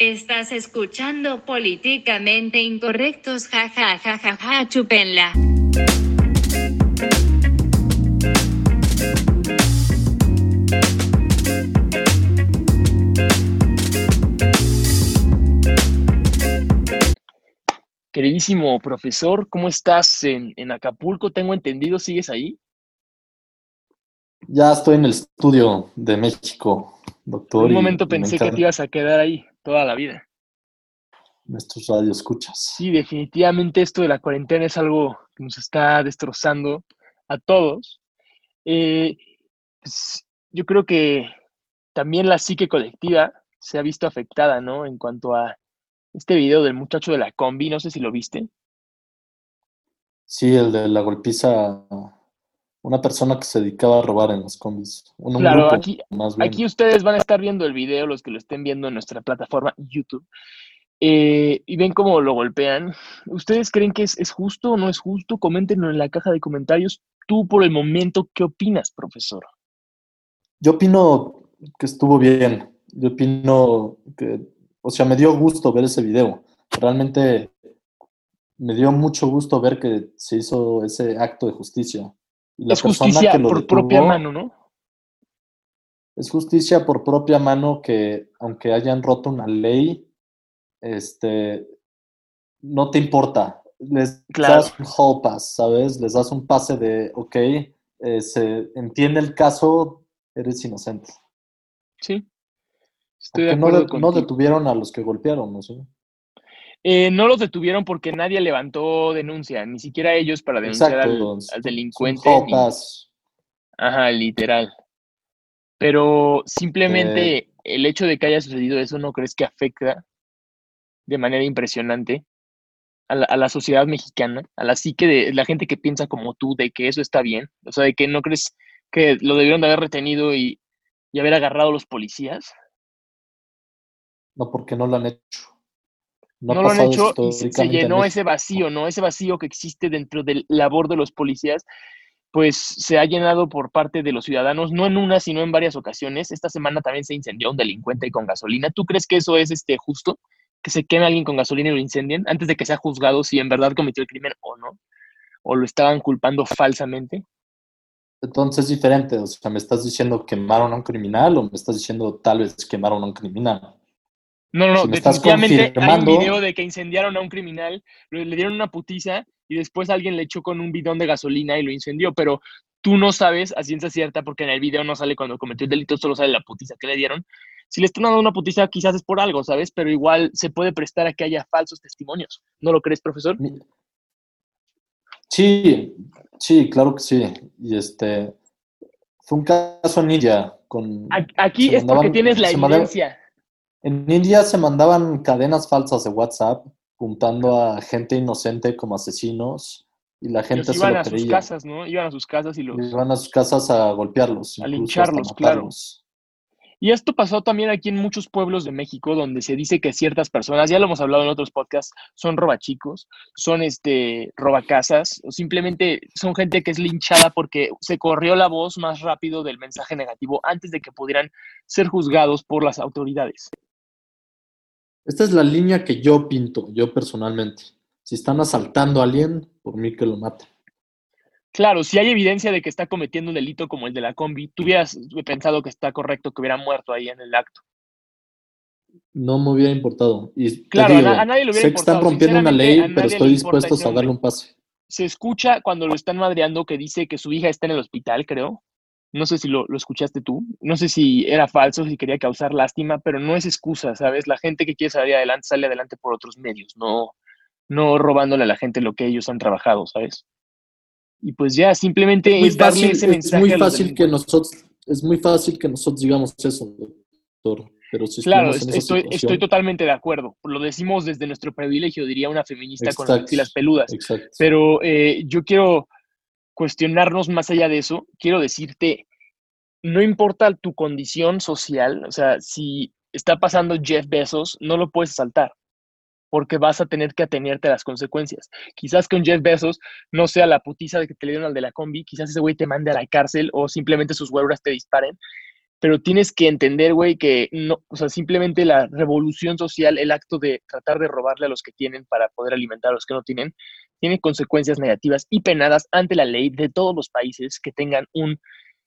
Estás escuchando políticamente incorrectos, ja ja ja ja ja, chupenla. Queridísimo profesor, ¿cómo estás en, en Acapulco? Tengo entendido, ¿sigues ahí? Ya estoy en el estudio de México, doctor. Un momento me pensé que te ibas a quedar ahí toda la vida. Nuestros radioescuchas. Sí, definitivamente esto de la cuarentena es algo que nos está destrozando a todos. Eh, pues, yo creo que también la psique colectiva se ha visto afectada, ¿no? En cuanto a este video del muchacho de la combi, no sé si lo viste. Sí, el de la golpiza, una persona que se dedicaba a robar en las combis. Un, un Claro, grupo, aquí, más bien. aquí ustedes van a estar viendo el video, los que lo estén viendo en nuestra plataforma YouTube, eh, y ven cómo lo golpean. ¿Ustedes creen que es, es justo o no es justo? Coméntenlo en la caja de comentarios. Tú, por el momento, ¿qué opinas, profesor? Yo opino que estuvo bien. Yo opino que, o sea, me dio gusto ver ese video. Realmente me dio mucho gusto ver que se hizo ese acto de justicia. La Es justicia que lo por propia mano, ¿no? Es justicia por propia mano que, aunque hayan roto una ley, este, no te importa. Les Claro. das un hall pass, ¿sabes? Les das un pase de, ok, eh, se entiende el caso, eres inocente. Sí. Estoy de no, acuerdo no contigo. detuvieron a los que golpearon, ¿no? sé. Eh, no los detuvieron porque nadie levantó denuncia, ni siquiera ellos para denunciar al, delincuente. ni-. Ajá, literal. Pero Eh, simplemente el hecho de que haya sucedido eso, ¿no crees que afecta de manera impresionante a la, a la sociedad mexicana, a la psique de la gente que piensa como tú, de que eso está bien? O sea, de que no crees que lo debieron de haber retenido y, y haber agarrado a los policías. no, porque no lo han hecho. No, No, ha lo han hecho y se- llenó ese vacío, ¿no? Ese vacío que existe dentro de la labor de los policías, pues se ha llenado por parte de los ciudadanos, no en una, sino en varias ocasiones. Esta semana también se incendió un delincuente con gasolina. ¿Tú crees que eso es este justo? Que se queme alguien con gasolina y lo incendien antes de que sea juzgado si en verdad cometió el crimen o no, o lo estaban culpando falsamente. Entonces es diferente, o sea, ¿me estás diciendo quemaron a un criminal o me estás diciendo tal vez quemaron a un criminal? No, no, no, Si definitivamente hay un video de que incendiaron a un criminal, le dieron una putiza y después alguien le echó con un bidón de gasolina y lo incendió, pero tú no sabes a ciencia cierta porque en el video no sale cuando cometió el delito, solo sale la putiza que le dieron. Si le están dando una putiza quizás es por algo, ¿sabes? Pero igual se puede prestar a que haya falsos testimonios. ¿No lo crees, profesor? Sí, sí, claro que sí. Y este fue un caso en India con Aquí es porque tienes la evidencia. En India se mandaban cadenas falsas de WhatsApp juntando a gente inocente como asesinos y la gente Los se iban lo a sus casas, ¿no? Iban a sus casas y los... Iban a sus casas a golpearlos, A lincharlos, claro. Y esto pasó también aquí en muchos pueblos de México, donde se dice que ciertas personas, ya lo hemos hablado en otros podcasts, son robachicos, son este robacasas, o simplemente son gente que es linchada porque se corrió la voz más rápido del mensaje negativo antes de que pudieran ser juzgados por las autoridades. Esta es la línea que yo pinto, yo personalmente. Si están asaltando a alguien, por mí que lo maten. Claro, si hay evidencia de que está cometiendo un delito como el de la combi, tú hubieras pensado que está correcto que hubiera muerto ahí en el acto. No me hubiera importado. Y Claro, a digo, na- a nadie le hubiera sé que están rompiendo una ley, pero estoy dispuesto a darle un pase. Se escucha cuando lo están madreando que dice que su hija está en el hospital, creo. No sé si lo, lo escuchaste tú. No sé si era falso, si quería causar lástima, pero no es excusa, ¿sabes? La gente que quiere salir adelante sale adelante por otros medios, no, no robándole a la gente lo que ellos han trabajado, ¿sabes? Y pues ya, simplemente Es muy es darle fácil, ese es mensaje muy a los fácil que nosotros, es muy fácil que nosotros digamos eso, doctor. Pero si Claro, en estoy, estoy totalmente de acuerdo. Lo decimos desde nuestro privilegio, diría una feminista con las Exacto. peludas. exacto. Pero eh, yo quiero cuestionarnos más allá de eso. Quiero decirte, no importa tu condición social, o sea, si está pasando Jeff Bezos, no lo puedes saltar, porque vas a tener que atenerte a las consecuencias. Quizás con Jeff Bezos no sea la putiza de que te le dieron al de la combi, quizás ese güey te mande a la cárcel o simplemente sus huevas te disparen, pero tienes que entender, güey, que no, o sea, simplemente la revolución social, el acto de tratar de robarle a los que tienen para poder alimentar a los que no tienen, tiene consecuencias negativas y penadas ante la ley de todos los países que tengan un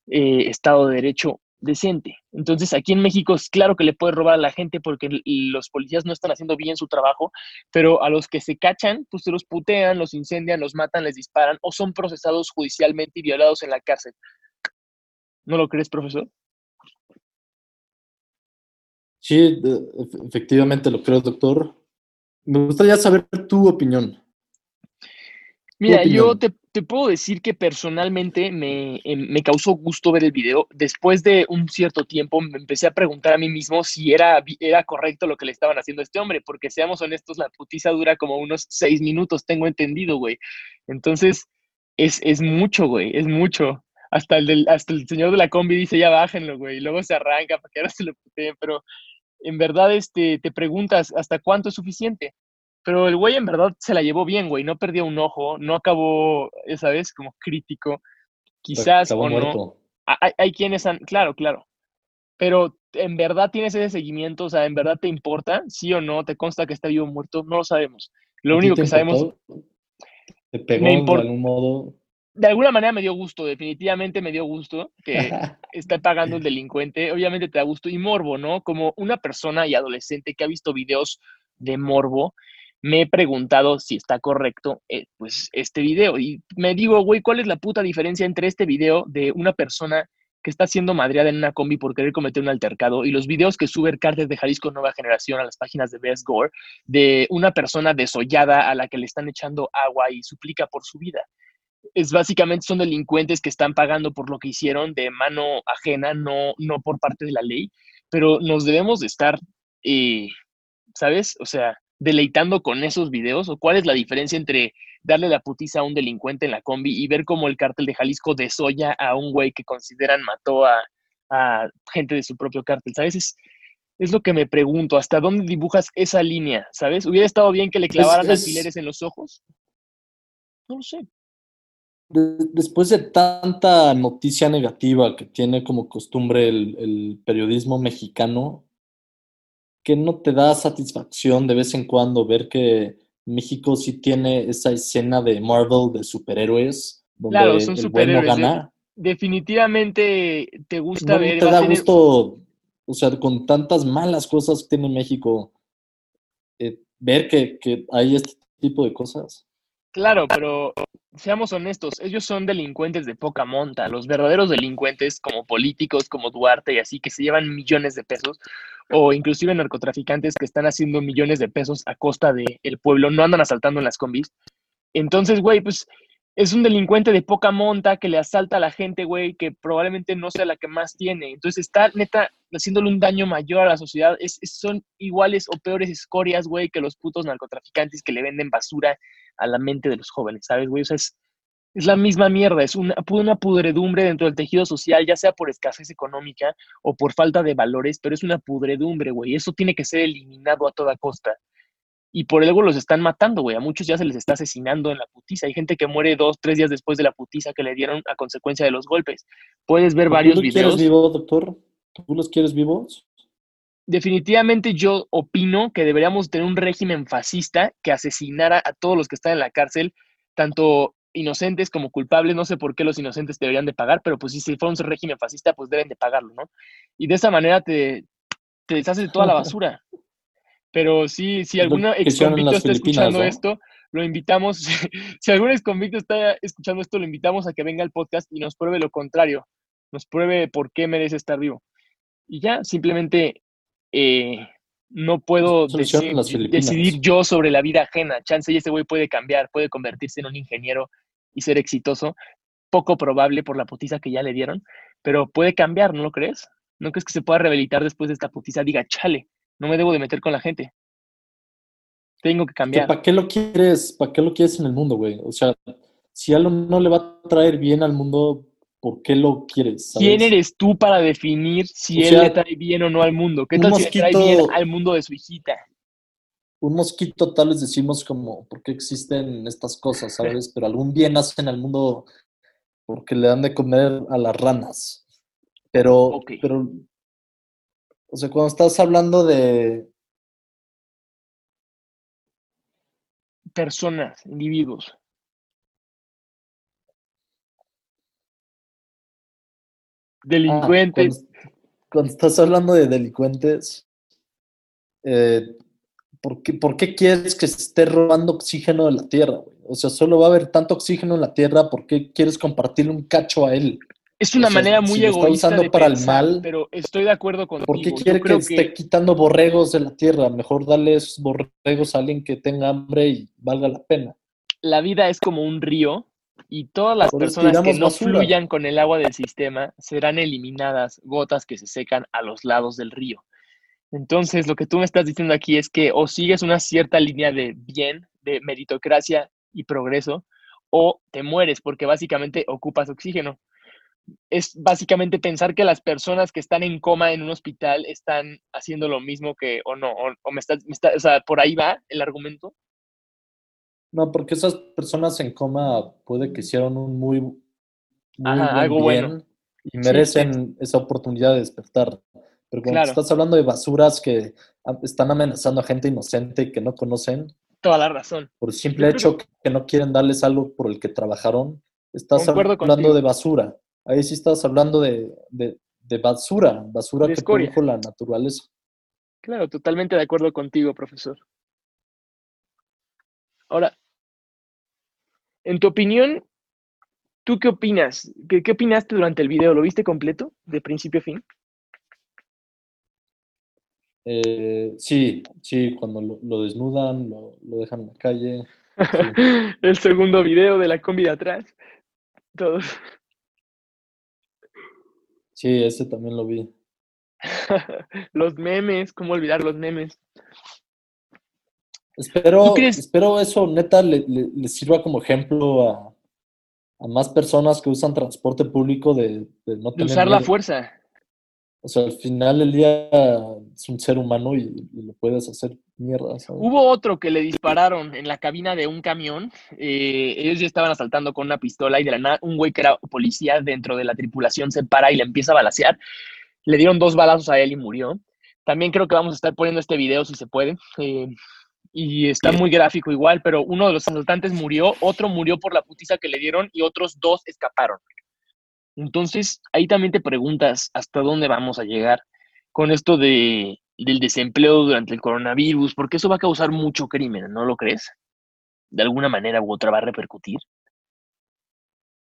eh, Estado de Derecho decente. Entonces, aquí en México es claro que le puede robar a la gente porque los policías no están haciendo bien su trabajo, pero a los que se cachan, pues se los putean, los incendian, los matan, les disparan o son procesados judicialmente y violados en la cárcel. ¿No lo crees, profesor? Sí, efectivamente lo creo, doctor. Me gustaría saber tu opinión. Mira, yo te, puedo decir que personalmente eh, me, causó gusto ver el video. Después de un cierto tiempo me empecé a preguntar a mí mismo si era, era correcto lo que le estaban haciendo a este hombre, porque seamos honestos, la putiza dura como unos seis minutos, tengo entendido, güey. Entonces, es, es mucho, güey, es mucho. Hasta el, del, hasta el señor de la combi dice, ya bájenlo, güey, y luego se arranca para que ahora se lo puteen, pero en verdad este, te preguntas hasta cuánto es suficiente. Pero el güey en verdad se la llevó bien, güey. No perdió un ojo, no acabó, esa vez, como crítico. Quizás o no. Hay, quienes han, claro, claro. Pero en verdad tienes ese seguimiento, o sea, en verdad te importa, sí o no, te consta que está vivo o muerto, no lo sabemos. Lo único que sabemos. ¿Te pegó de algún modo? De alguna manera me dio gusto, definitivamente me dio gusto que esté pagando el delincuente. Obviamente te da gusto y morbo, ¿no? Como una persona y adolescente que ha visto videos de morbo, me he preguntado si está correcto eh, pues este video y me digo, güey, ¿cuál es la puta diferencia entre este video de una persona que está siendo madreada en una combi por querer cometer un altercado y los videos que sube el cártel de Jalisco Nueva Generación a las páginas de Best Gore de una persona desollada a la que le están echando agua y suplica por su vida? Es básicamente son delincuentes que están pagando por lo que hicieron de mano ajena, no, no por parte de la ley, pero nos debemos de estar, eh, ¿sabes? O sea, deleitando con esos videos? ¿O cuál es la diferencia entre darle la putiza a un delincuente en la combi y ver cómo el cártel de Jalisco desolla a un güey que consideran mató a, gente de su propio cártel? ¿Sabes? Es, es, lo que me pregunto, ¿hasta dónde dibujas esa línea? ¿Sabes? ¿Hubiera estado bien que le clavaran alfileres en los ojos? No lo sé. Después de tanta noticia negativa que tiene como costumbre el periodismo mexicano, que no te da satisfacción de vez en cuando ver que México sí tiene esa escena de Marvel de superhéroes donde claro, son el bueno gana. Definitivamente te gusta ver. Te da gusto, o sea, con tantas malas cosas que tiene México, eh, ver que, que hay este tipo de cosas. Claro, pero seamos honestos, ellos son delincuentes de poca monta. Los verdaderos delincuentes, como políticos, como Duarte y así, que se llevan millones de pesos, o inclusive narcotraficantes que están haciendo millones de pesos a costa del el pueblo, no andan asaltando en las combis. Entonces, güey, pues es un delincuente de poca monta que le asalta a la gente, güey, que probablemente no sea la que más tiene. Entonces está neta haciéndole un daño mayor a la sociedad. Es, son iguales o peores escorias, güey, que los putos narcotraficantes que le venden basura a la mente de los jóvenes, ¿sabes, güey? O sea, es, es la misma mierda, es una, una pudredumbre dentro del tejido social, ya sea por escasez económica o por falta de valores, pero es una pudredumbre, güey. Eso tiene que ser eliminado a toda costa. Y por algo los están matando, güey. A muchos ya se les está asesinando en la putiza. Hay gente que muere dos, tres días después de la putiza que le dieron a consecuencia de los golpes. Puedes ver varios ¿Tú los quieres vivo, doctor? ¿Tú los quieres vivos? Definitivamente yo opino que deberíamos tener un régimen fascista que asesinara a todos los que están en la cárcel, tanto inocentes como culpables. No sé por qué los inocentes deberían de pagar, pero pues si fuera un régimen fascista, pues deben de pagarlo, ¿no? Y de esa manera te, te deshaces de toda la basura. Pero sí, si algún ex convicto está escuchando esto, lo invitamos, si algún ex convicto está escuchando esto, lo invitamos a que venga al podcast y nos pruebe lo contrario, nos pruebe por qué merece estar vivo. Y ya, simplemente eh, no puedo decidir yo sobre la vida ajena. Chance y ese güey puede cambiar, puede convertirse en un ingeniero y ser exitoso. Poco probable por la putiza que ya le dieron, pero puede cambiar, ¿no lo crees? ¿No crees que se pueda rehabilitar después de esta putiza? Diga, chale, no me debo de meter con la gente. Tengo que cambiar. ¿Para qué lo quieres? ¿Para qué lo quieres en el mundo, güey? O sea, si algo no le va a traer bien al mundo, ¿por qué lo quieres? ¿Quién eres tú para definir si él le trae bien o no al mundo? ¿Qué tal si le trae bien al mundo de su hijita? Un mosquito tal vez decimos como, ¿por qué existen estas cosas, sabes? Pero algún bien hacen al mundo porque le dan de comer a las ranas. Pero, pero, o sea, cuando estás hablando de, Personas, individuos. ah, Delincuentes. cuando, cuando estás hablando de delincuentes, eh, ¿por qué, por qué quieres que se esté robando oxígeno de la tierra? güey? O sea, solo va a haber tanto oxígeno en la tierra, ¿por qué quieres compartirle un cacho a él? Es una o sea, manera muy si lo está egoísta usando de para el mal, pero estoy de acuerdo contigo. ¿Por qué quiere que esté quitando borregos de la tierra? Mejor darle esos borregos a alguien que tenga hambre y valga la pena. la vida es como un río y todas las Por personas que no basura. fluyan con el agua del sistema serán eliminadas gotas que se secan a los lados del río. Entonces, lo que tú me estás diciendo aquí es que o sigues una cierta línea de bien, de meritocracia y progreso, o te mueres porque básicamente ocupas oxígeno. Es básicamente pensar que las personas que están en coma en un hospital están haciendo lo mismo que, o no, o, o me está- o sea, por ahí va el argumento. No, porque esas personas en coma puede que hicieron un muy, muy Ajá, buen algo bueno. y merecen esa oportunidad de despertar. Pero cuando Claro. estás hablando de basuras que están amenazando a gente inocente que no conocen, Toda la razón. por el simple hecho que no quieren darles algo por el que trabajaron, estás Concuerdo hablando contigo. de basura. Ahí sí estás hablando de, de- de basura, basura De que produjo la naturaleza. Claro, totalmente de acuerdo contigo, profesor. Ahora, en tu opinión, ¿tú qué opinas? ¿Qué, qué opinaste durante el video? ¿Lo viste completo, de principio a fin? Eh, sí, sí, cuando lo, lo desnudan, lo, lo dejan en la calle. el segundo video de la combi de atrás. Todos. Sí, ese también lo vi. los memes, ¿cómo olvidar los memes? Espero, ¿Tú crees- espero eso neta le, le- le sirva como ejemplo a, a más personas que usan transporte público de, de no De tener usar la fuerza. O sea, al final del día es un ser humano y, y lo puedes hacer mierda, ¿sabes? Hubo otro que le dispararon en la cabina de un camión. eh, ellos ya estaban asaltando con una pistola y de la nada un güey que era policía dentro de la tripulación se para y le empieza a balacear. Le dieron dos balazos a él y murió. También creo que vamos a estar poniendo este video si se puede. eh, y está muy gráfico igual, pero uno de los asaltantes murió, otro murió por la putiza que le dieron y otros dos escaparon. Entonces, ahí también te preguntas hasta dónde vamos a llegar con esto de, del desempleo durante el coronavirus, porque eso va a causar mucho crimen, ¿no lo crees? De alguna manera u otra va a repercutir.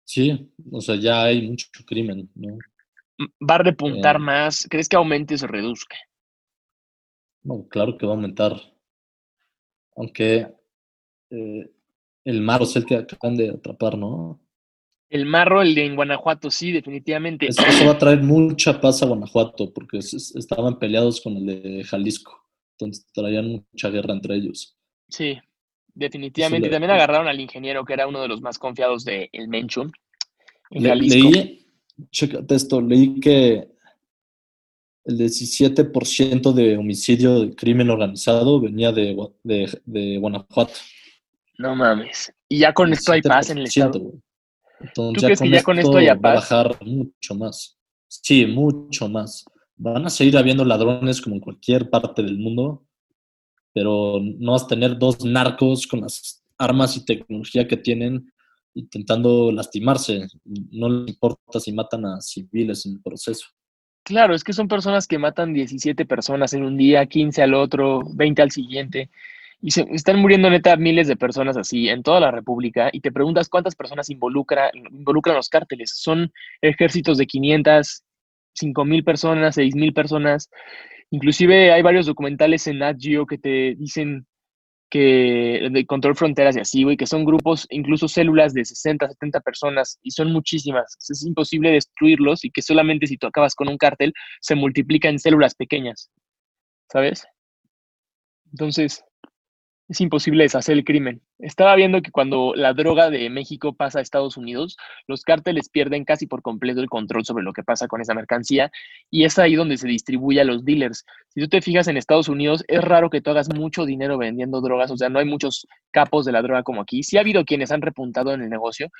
Sí, o sea, ya hay mucho crimen, ¿no? Va a repuntar Eh. más. ¿Crees que aumente o se reduzca? No, claro que va a aumentar. Aunque eh, el mar es el que acaban de atrapar, ¿no? El marro, el de en Guanajuato, sí, definitivamente. Eso, eso va a traer mucha paz a Guanajuato, porque es- es- estaban peleados con el de Jalisco. Entonces traían mucha guerra entre ellos. Sí, definitivamente. Le- también agarraron al ingeniero, que era uno de los más confiados de El Menchum, en Le- Jalisco. leí, chécate esto, leí que el 17% de homicidio de crimen organizado venía de, de, de Guanajuato. No mames. Y ya con esto hay paz en el 17%, estado. Entonces, ¿Tú crees que ya con esto haya va a bajar mucho más. Sí, mucho más. Van a seguir habiendo ladrones como en cualquier parte del mundo, pero no vas a tener dos narcos con las armas y tecnología que tienen intentando lastimarse. No les importa si matan a civiles en el proceso. Claro, es que son personas que matan 17 personas en un día, 15 al otro, 20 al siguiente. Y se están muriendo neta miles de personas así en toda la República. Y te preguntas cuántas personas involucra, involucran los cárteles. Son ejércitos de 500, 5 mil personas, 6 mil personas. Inclusive hay varios documentales en Nat que te dicen que de control fronteras y así, güey, que son grupos, incluso células de 60, 70 personas y son muchísimas. Es imposible destruirlos y que solamente si tú acabas con un cártel se multiplica en células pequeñas, ¿sabes? Entonces, es imposible deshacer el crimen. Estaba viendo que cuando la droga de México pasa a Estados Unidos, los cárteles pierden casi por completo el control sobre lo que pasa con esa mercancía y es ahí donde se distribuye a los dealers. Si tú te fijas en Estados Unidos, es raro que tú hagas mucho dinero vendiendo drogas, o sea, no hay muchos capos de la droga como aquí. Sí ha habido quienes han repuntado en el negocio,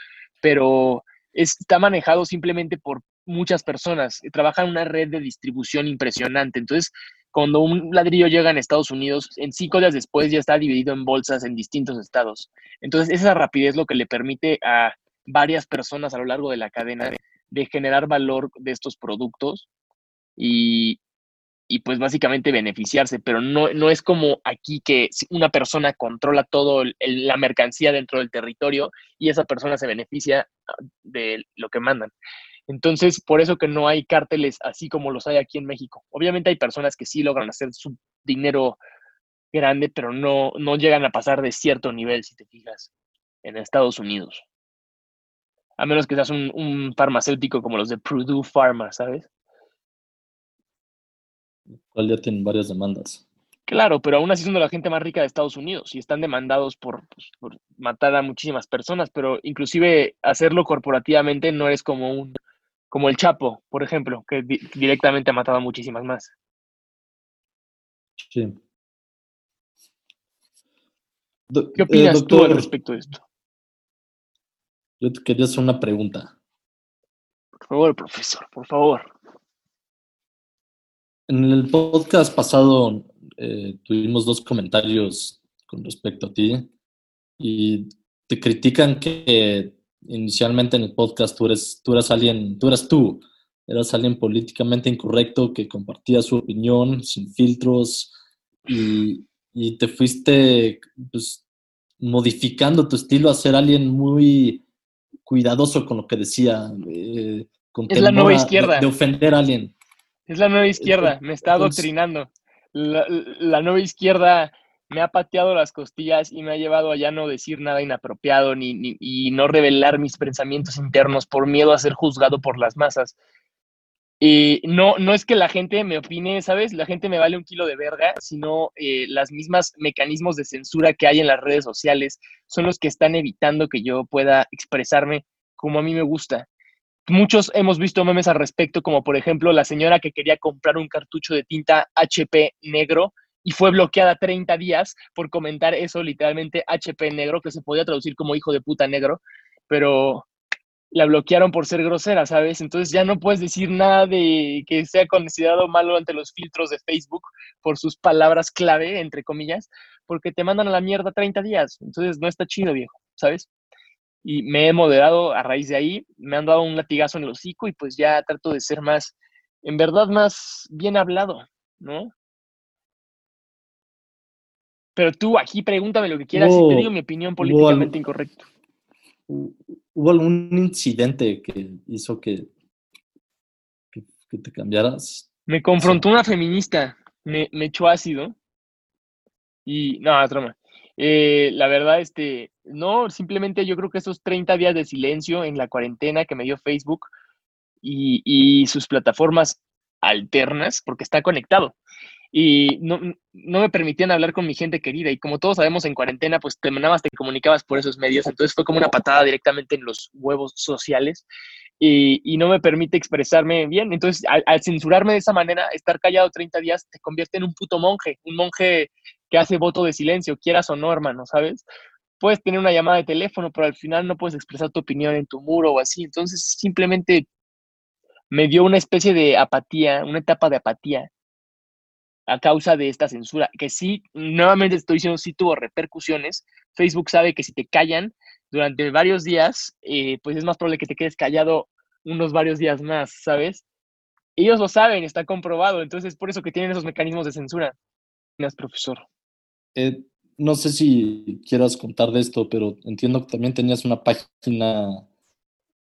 pero está manejado simplemente por muchas personas, trabajan una red de distribución impresionante. Entonces, cuando un ladrillo llega en Estados Unidos, en cinco días después ya está dividido en bolsas en distintos estados. Entonces, esa rapidez lo que le permite a varias personas a lo largo de la cadena de, generar valor de estos productos y, pues básicamente beneficiarse, pero no, no es como aquí que una persona controla todo la mercancía dentro del territorio y esa persona se beneficia de lo que mandan. Entonces, por eso que no hay cárteles así como los hay aquí en México. Obviamente hay personas que sí logran hacer su dinero grande, pero no, no llegan a pasar de cierto nivel, si te fijas, en Estados Unidos. A menos que seas un, farmacéutico como los de Purdue Pharma, ¿sabes? Cual ya tienen varias demandas. Claro, pero aún así son de la gente más rica de Estados Unidos y están demandados por, pues, por matar a muchísimas personas, pero inclusive hacerlo corporativamente no es como un como el Chapo, por ejemplo, que directamente ha matado a muchísimas más. Sí. ¿Qué opinas eh, tú al respecto de esto? Yo te quería hacer una pregunta. Por favor, profesor, por favor. En el podcast pasado eh, tuvimos dos comentarios con respecto a ti y te critican que inicialmente en el podcast tú eres, tú eras alguien, tú eras tú, eras alguien políticamente incorrecto que compartía su opinión sin filtros y, te fuiste pues, modificando tu estilo a ser alguien muy cuidadoso con lo que decía. Eh, es la nueva izquierda. De, ofender a alguien. Es la nueva izquierda, me está adoctrinando. La, la nueva izquierda me ha pateado las costillas y me ha llevado a ya no decir nada inapropiado ni, ni, y no revelar mis pensamientos internos por miedo a ser juzgado por las masas. Y no, no es que la gente me opine, ¿sabes? La gente me vale un kilo de verga, sino eh, las mismas mecanismos de censura que hay en las redes sociales son los que están evitando que yo pueda expresarme como a mí me gusta. Muchos hemos visto memes al respecto, como por ejemplo la señora que quería comprar un cartucho de tinta HP negro y fue bloqueada 30 días por comentar eso, literalmente HP negro, que se podía traducir como hijo de puta negro, pero la bloquearon por ser grosera, ¿sabes? Entonces ya no puedes decir nada de que sea considerado malo ante los filtros de Facebook por sus palabras clave, entre comillas, porque te mandan a la mierda 30 días. Entonces no está chido, viejo, ¿sabes? Y me he moderado a raíz de ahí, me han dado un latigazo en el hocico y pues ya trato de ser más, en verdad, más bien hablado, ¿no? Pero tú aquí pregúntame lo que quieras y te digo mi opinión políticamente incorrecta. ¿Hubo algún incidente que hizo que, que, te cambiaras? Me confrontó una feminista, me, me, echó ácido. Y no, trama. Eh, la verdad, este, no, simplemente yo creo que esos 30 días de silencio en la cuarentena que me dio Facebook y, y sus plataformas alternas, porque está conectado y no, no, me permitían hablar con mi gente querida. Y como todos sabemos, en cuarentena, pues te nada te comunicabas por esos medios. Entonces fue como una patada directamente en los huevos sociales y, y no me permite expresarme bien. Entonces, al, censurarme de esa manera, estar callado 30 días te convierte en un puto monje, un monje que hace voto de silencio, quieras o no, hermano, ¿sabes? Puedes tener una llamada de teléfono, pero al final no puedes expresar tu opinión en tu muro o así. Entonces, simplemente me dio una especie de apatía, una etapa de apatía a causa de esta censura, que sí, nuevamente estoy diciendo, sí tuvo repercusiones. Facebook sabe que si te callan durante varios días, eh, pues es más probable que te quedes callado unos varios días más, ¿sabes? Ellos lo saben, está comprobado, entonces es por eso que tienen esos mecanismos de censura. Gracias, profesor. Eh, no sé si quieras contar de esto, pero entiendo que también tenías una página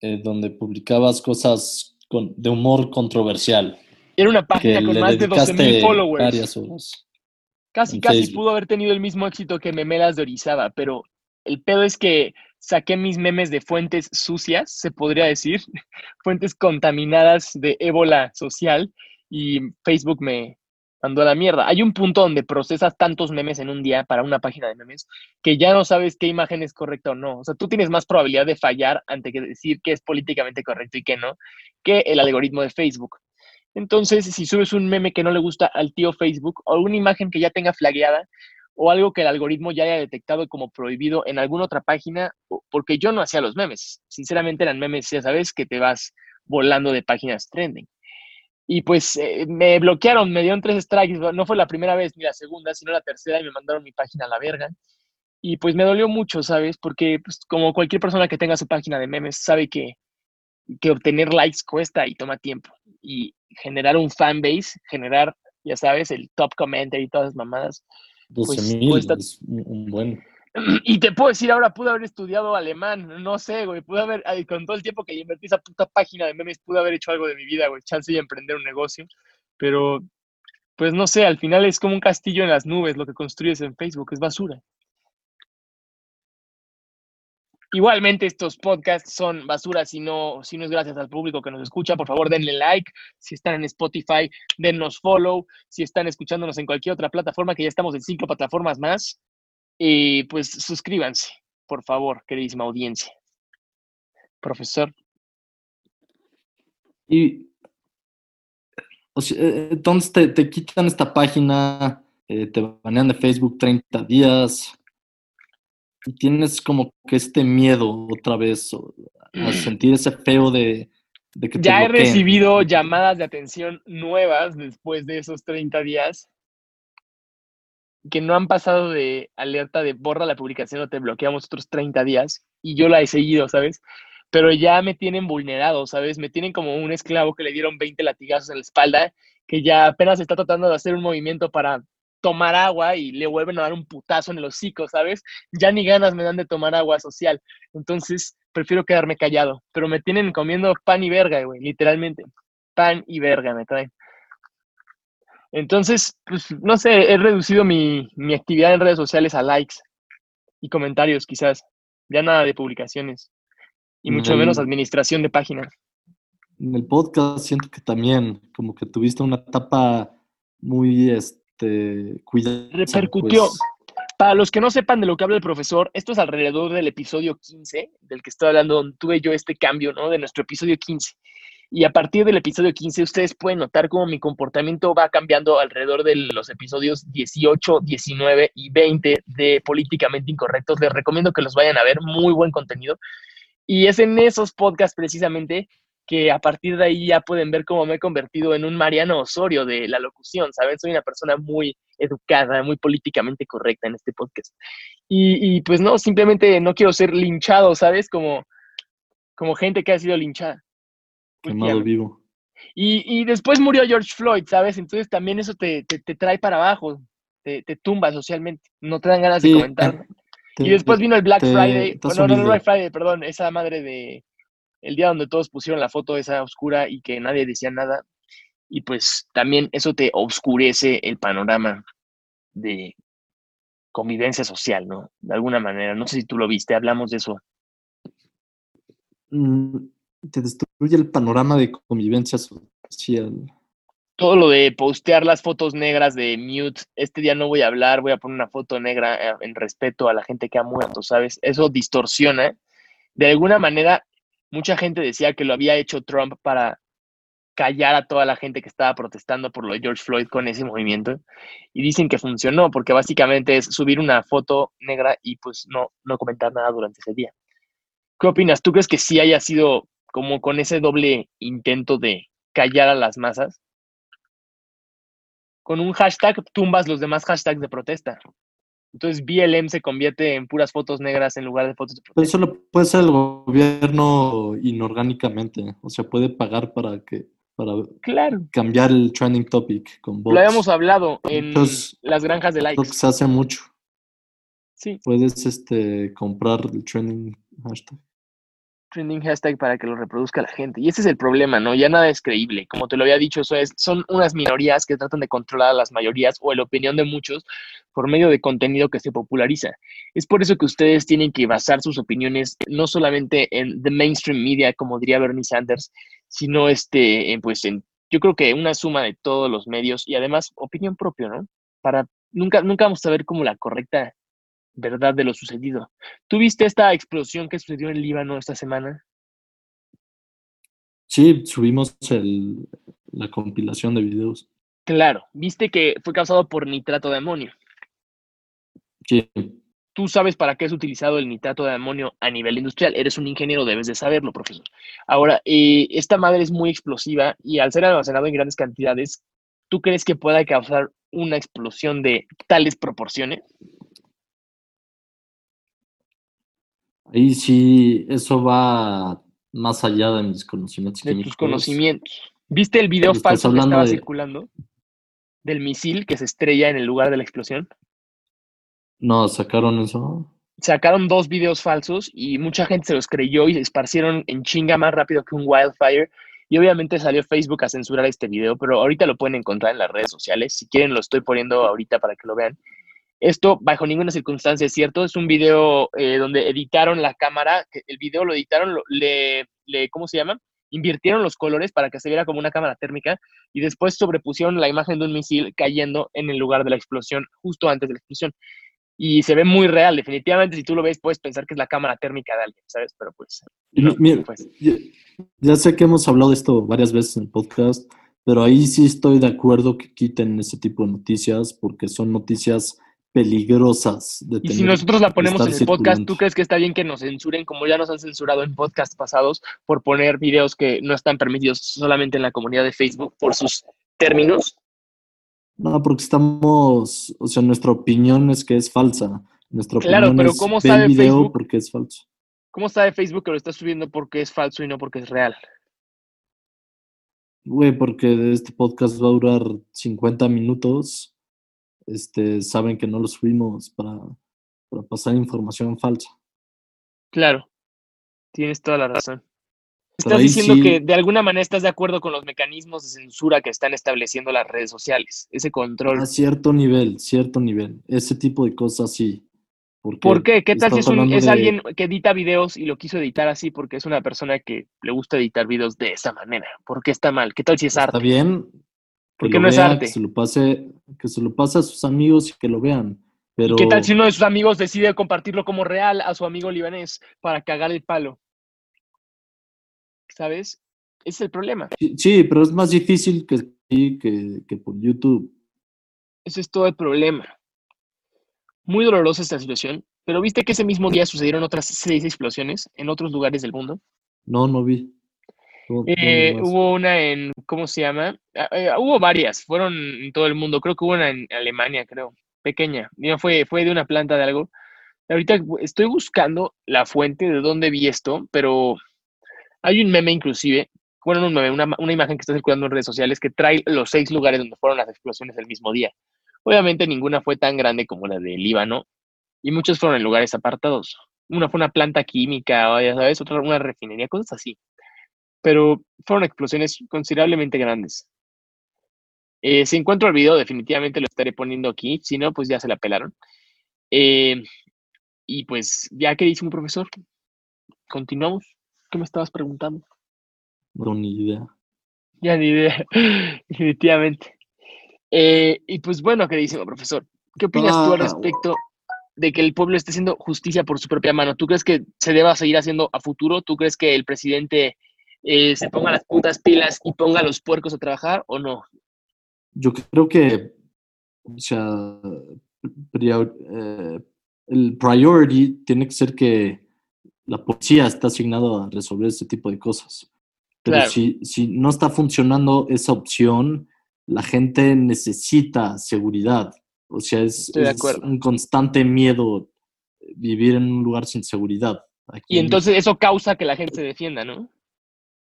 eh, donde publicabas cosas con, de humor controversial. Era una página con más de 12.000 followers. Casi, casi pudo haber tenido el mismo éxito que Memelas de Orizaba, pero el pedo es que saqué mis memes de fuentes sucias, se podría decir, fuentes contaminadas de ébola social y Facebook me mandó a la mierda. Hay un punto donde procesas tantos memes en un día para una página de memes que ya no sabes qué imagen es correcta o no. O sea, tú tienes más probabilidad de fallar ante que decir que es políticamente correcto y que no, que el algoritmo de Facebook. Entonces, si subes un meme que no le gusta al tío Facebook o una imagen que ya tenga flagueada o algo que el algoritmo ya haya detectado como prohibido en alguna otra página, porque yo no hacía los memes. Sinceramente eran memes, ya sabes, que te vas volando de páginas trending. Y pues eh, me bloquearon, me dieron tres strikes, no fue la primera vez ni la segunda, sino la tercera y me mandaron mi página a la verga. Y pues me dolió mucho, ¿sabes? Porque pues, como cualquier persona que tenga su página de memes sabe que, que obtener likes cuesta y toma tiempo. Y generar un fanbase, generar, ya sabes, el top commenter y todas las mamadas. pues, es un buen. Y te puedo decir, ahora pude haber estudiado alemán, no sé, güey, pude haber, con todo el tiempo que invertí esa puta página de memes, pude haber hecho algo de mi vida, güey, chance y emprender un negocio, pero, pues no sé, al final es como un castillo en las nubes lo que construyes en Facebook, es basura. Igualmente estos podcasts son basura si no, si no es gracias al público que nos escucha. Por favor, denle like. Si están en Spotify, dennos follow. Si están escuchándonos en cualquier otra plataforma, que ya estamos en cinco plataformas más, y pues suscríbanse, por favor, queridísima audiencia. Profesor. Y eh, entonces te, quitan esta página, eh, te banean de Facebook 30 días tienes como que este miedo otra vez a sentir ese feo de, de que... Ya he recibido llamadas de atención nuevas después de esos 30 días que no han pasado de alerta de borra la publicación o te bloqueamos otros 30 días y yo la he seguido, ¿sabes? Pero ya me tienen vulnerado, ¿sabes? Me tienen como un esclavo que le dieron 20 latigazos en la espalda, que ya apenas está tratando de hacer un movimiento para tomar agua y le vuelven a dar un putazo en el hocico, ¿sabes? Ya ni ganas me dan de tomar agua social. Entonces, prefiero quedarme callado. Pero me tienen comiendo pan y verga, güey, literalmente. Pan y verga me traen. Entonces, pues, no sé, he reducido mi, actividad en redes sociales a likes y comentarios, quizás. Ya nada de publicaciones. Y mucho menos administración de páginas. En el podcast siento que también, como que tuviste una etapa muy este, cuidada. Repercutió. Pues. Para los que no sepan de lo que habla el profesor, esto es alrededor del episodio 15, del que estoy hablando, donde tuve yo este cambio, ¿no? De nuestro episodio 15. Y a partir del episodio 15, ustedes pueden notar cómo mi comportamiento va cambiando alrededor de los episodios 18, 19 y 20 de Políticamente Incorrectos. Les recomiendo que los vayan a ver, muy buen contenido. Y es en esos podcasts precisamente que a partir de ahí ya pueden ver cómo me he convertido en un Mariano Osorio de la locución, ¿saben? Soy una persona muy educada, muy políticamente correcta en este podcast. Y, y pues no, simplemente no quiero ser linchado, ¿sabes? Como, como gente que ha sido linchada. Quemado vivo. Y, y, después murió George Floyd, ¿sabes? Entonces también eso te, te, trae para abajo, te, te, tumba socialmente, no te dan ganas de comentar. y después vino el Black Friday, no, no, no, Black Friday, perdón, esa madre de el día donde todos pusieron la foto esa oscura y que nadie decía nada. Y pues también eso te oscurece el panorama de convivencia social, ¿no? De alguna manera. No sé si tú lo viste, hablamos de eso. Mm, te destruye el panorama de convivencia social. Todo lo de postear las fotos negras de mute, este día no voy a hablar, voy a poner una foto negra eh, en respeto a la gente que ha muerto, ¿sabes? Eso distorsiona. De alguna manera, mucha gente decía que lo había hecho Trump para callar a toda la gente que estaba protestando por lo de George Floyd con ese movimiento. Y dicen que funcionó, porque básicamente es subir una foto negra y pues no, no comentar nada durante ese día. ¿Qué opinas? ¿Tú crees que sí haya sido como con ese doble intento de callar a las masas. Con un hashtag tumbas los demás hashtags de protesta. Entonces BLM se convierte en puras fotos negras en lugar de fotos de protesta. eso lo puede ser el gobierno inorgánicamente. O sea, puede pagar para que para cambiar el trending topic con bots. Lo habíamos hablado en las granjas de likes. se hace mucho. Sí. Puedes este, comprar el trending hashtag trending hashtag para que lo reproduzca la gente. Y ese es el problema, ¿no? Ya nada es creíble. Como te lo había dicho, eso es, son unas minorías que tratan de controlar a las mayorías o la opinión de muchos por medio de contenido que se populariza. Es por eso que ustedes tienen que basar sus opiniones no solamente en the mainstream media, como diría Bernie Sanders, sino este, en, pues en, yo creo que una suma de todos los medios y además opinión propia, ¿no? Para nunca, nunca vamos a ver como la correcta verdad de lo sucedido. ¿Tuviste esta explosión que sucedió en Líbano esta semana? Sí, subimos la compilación de videos. Claro, viste que fue causado por nitrato de amonio. Sí. tú sabes para qué es utilizado el nitrato de amonio a nivel industrial. Eres un ingeniero, debes de saberlo, profesor. Ahora, eh, esta madre es muy explosiva y al ser almacenado en grandes cantidades, ¿tú crees que pueda causar una explosión de tales proporciones? Ahí sí, eso va más allá de mis conocimientos. De tus conocimientos. ¿Viste el video falso que estaba circulando? Del misil que se estrella en el lugar de la explosión. No, sacaron eso. Sacaron dos videos falsos y mucha gente se los creyó y se esparcieron en chinga más rápido que un wildfire. Y obviamente salió Facebook a censurar este video, pero ahorita lo pueden encontrar en las redes sociales. Si quieren, lo estoy poniendo ahorita para que lo vean. Esto bajo ninguna circunstancia es cierto. Es un video eh, donde editaron la cámara. El video lo editaron, le, le, ¿cómo se llama? Invirtieron los colores para que se viera como una cámara térmica y después sobrepusieron la imagen de un misil cayendo en el lugar de la explosión, justo antes de la explosión y se ve muy real. Definitivamente, si tú lo ves, puedes pensar que es la cámara térmica de alguien, ¿sabes? Pero pues. pues. Ya, sé que hemos hablado de esto varias veces en el podcast, pero ahí sí estoy de acuerdo que quiten ese tipo de noticias porque son noticias peligrosas. De y si nosotros la ponemos en el podcast, ¿tú crees que está bien que nos censuren como ya nos han censurado en podcasts pasados por poner videos que no están permitidos solamente en la comunidad de Facebook por sus términos? No, porque estamos, o sea, nuestra opinión es que es falsa. Nuestra claro, pero ¿cómo sabe el video Facebook? porque es falso. ¿Cómo sabe Facebook que lo está subiendo porque es falso y no porque es real? Güey, porque este podcast va a durar 50 minutos. Este, saben que no lo subimos para, para pasar información falsa. Claro, tienes toda la razón. Estás diciendo que de alguna manera estás de acuerdo con los mecanismos de censura que están estableciendo las redes sociales, ese control. A cierto nivel, cierto nivel. Ese tipo de cosas sí. ¿Por qué? ¿Qué tal si es, alguien que edita videos y lo quiso editar así porque es una persona que le gusta editar videos de esa manera? ¿Por qué está mal? ¿Qué tal si es arte? Está bien. ¿Por qué no es arte? Que se, lo pase, que se lo pase a sus amigos y que lo vean. Pero... ¿Y qué tal si uno de sus amigos decide compartirlo como real a su amigo libanés para cagar el palo? ¿sabes? es el problema. Sí, pero es más difícil que, que, que por YouTube. Ese es todo el problema. Muy dolorosa esta situación, pero ¿viste que ese mismo día sucedieron otras seis explosiones en otros lugares del mundo? No, no vi. Eh, hubo una en, ¿cómo se llama? Ah, eh, hubo varias, fueron en todo el mundo. Creo que hubo una en Alemania, creo, pequeña. No, fue, fue de una planta de algo. Ahorita estoy buscando la fuente de dónde vi esto, pero hay un meme inclusive, bueno, un meme, una, imagen que está circulando en redes sociales que trae los seis lugares donde fueron las explosiones el mismo día. Obviamente ninguna fue tan grande como la de Líbano y muchos fueron en lugares apartados. Una fue una planta química, ya sabes, otra una refinería, cosas así. Pero fueron explosiones considerablemente grandes. Eh, si encuentro el video, definitivamente lo estaré poniendo aquí. Si no, pues ya se la pelaron. Eh, y pues, ya que dice un profesor, continuamos. ¿Qué me estabas preguntando? No, ni idea. Ya ni idea, definitivamente. Eh, y pues bueno, queridísimo profesor, ¿qué opinas tú al ah, respecto de que el pueblo esté haciendo justicia por su propia mano? ¿Tú crees que se deba seguir haciendo a futuro? ¿Tú crees que el presidente eh, se ponga las putas pilas y ponga a los puercos a trabajar o no? Yo creo que, o sea, eh, el priority tiene que ser que la policía está asignado a resolver este tipo de cosas. Pero si, si no está funcionando esa opción, la gente necesita seguridad. O sea, es, un constante miedo vivir en un lugar sin seguridad. y entonces eso causa que la gente se defienda, ¿no?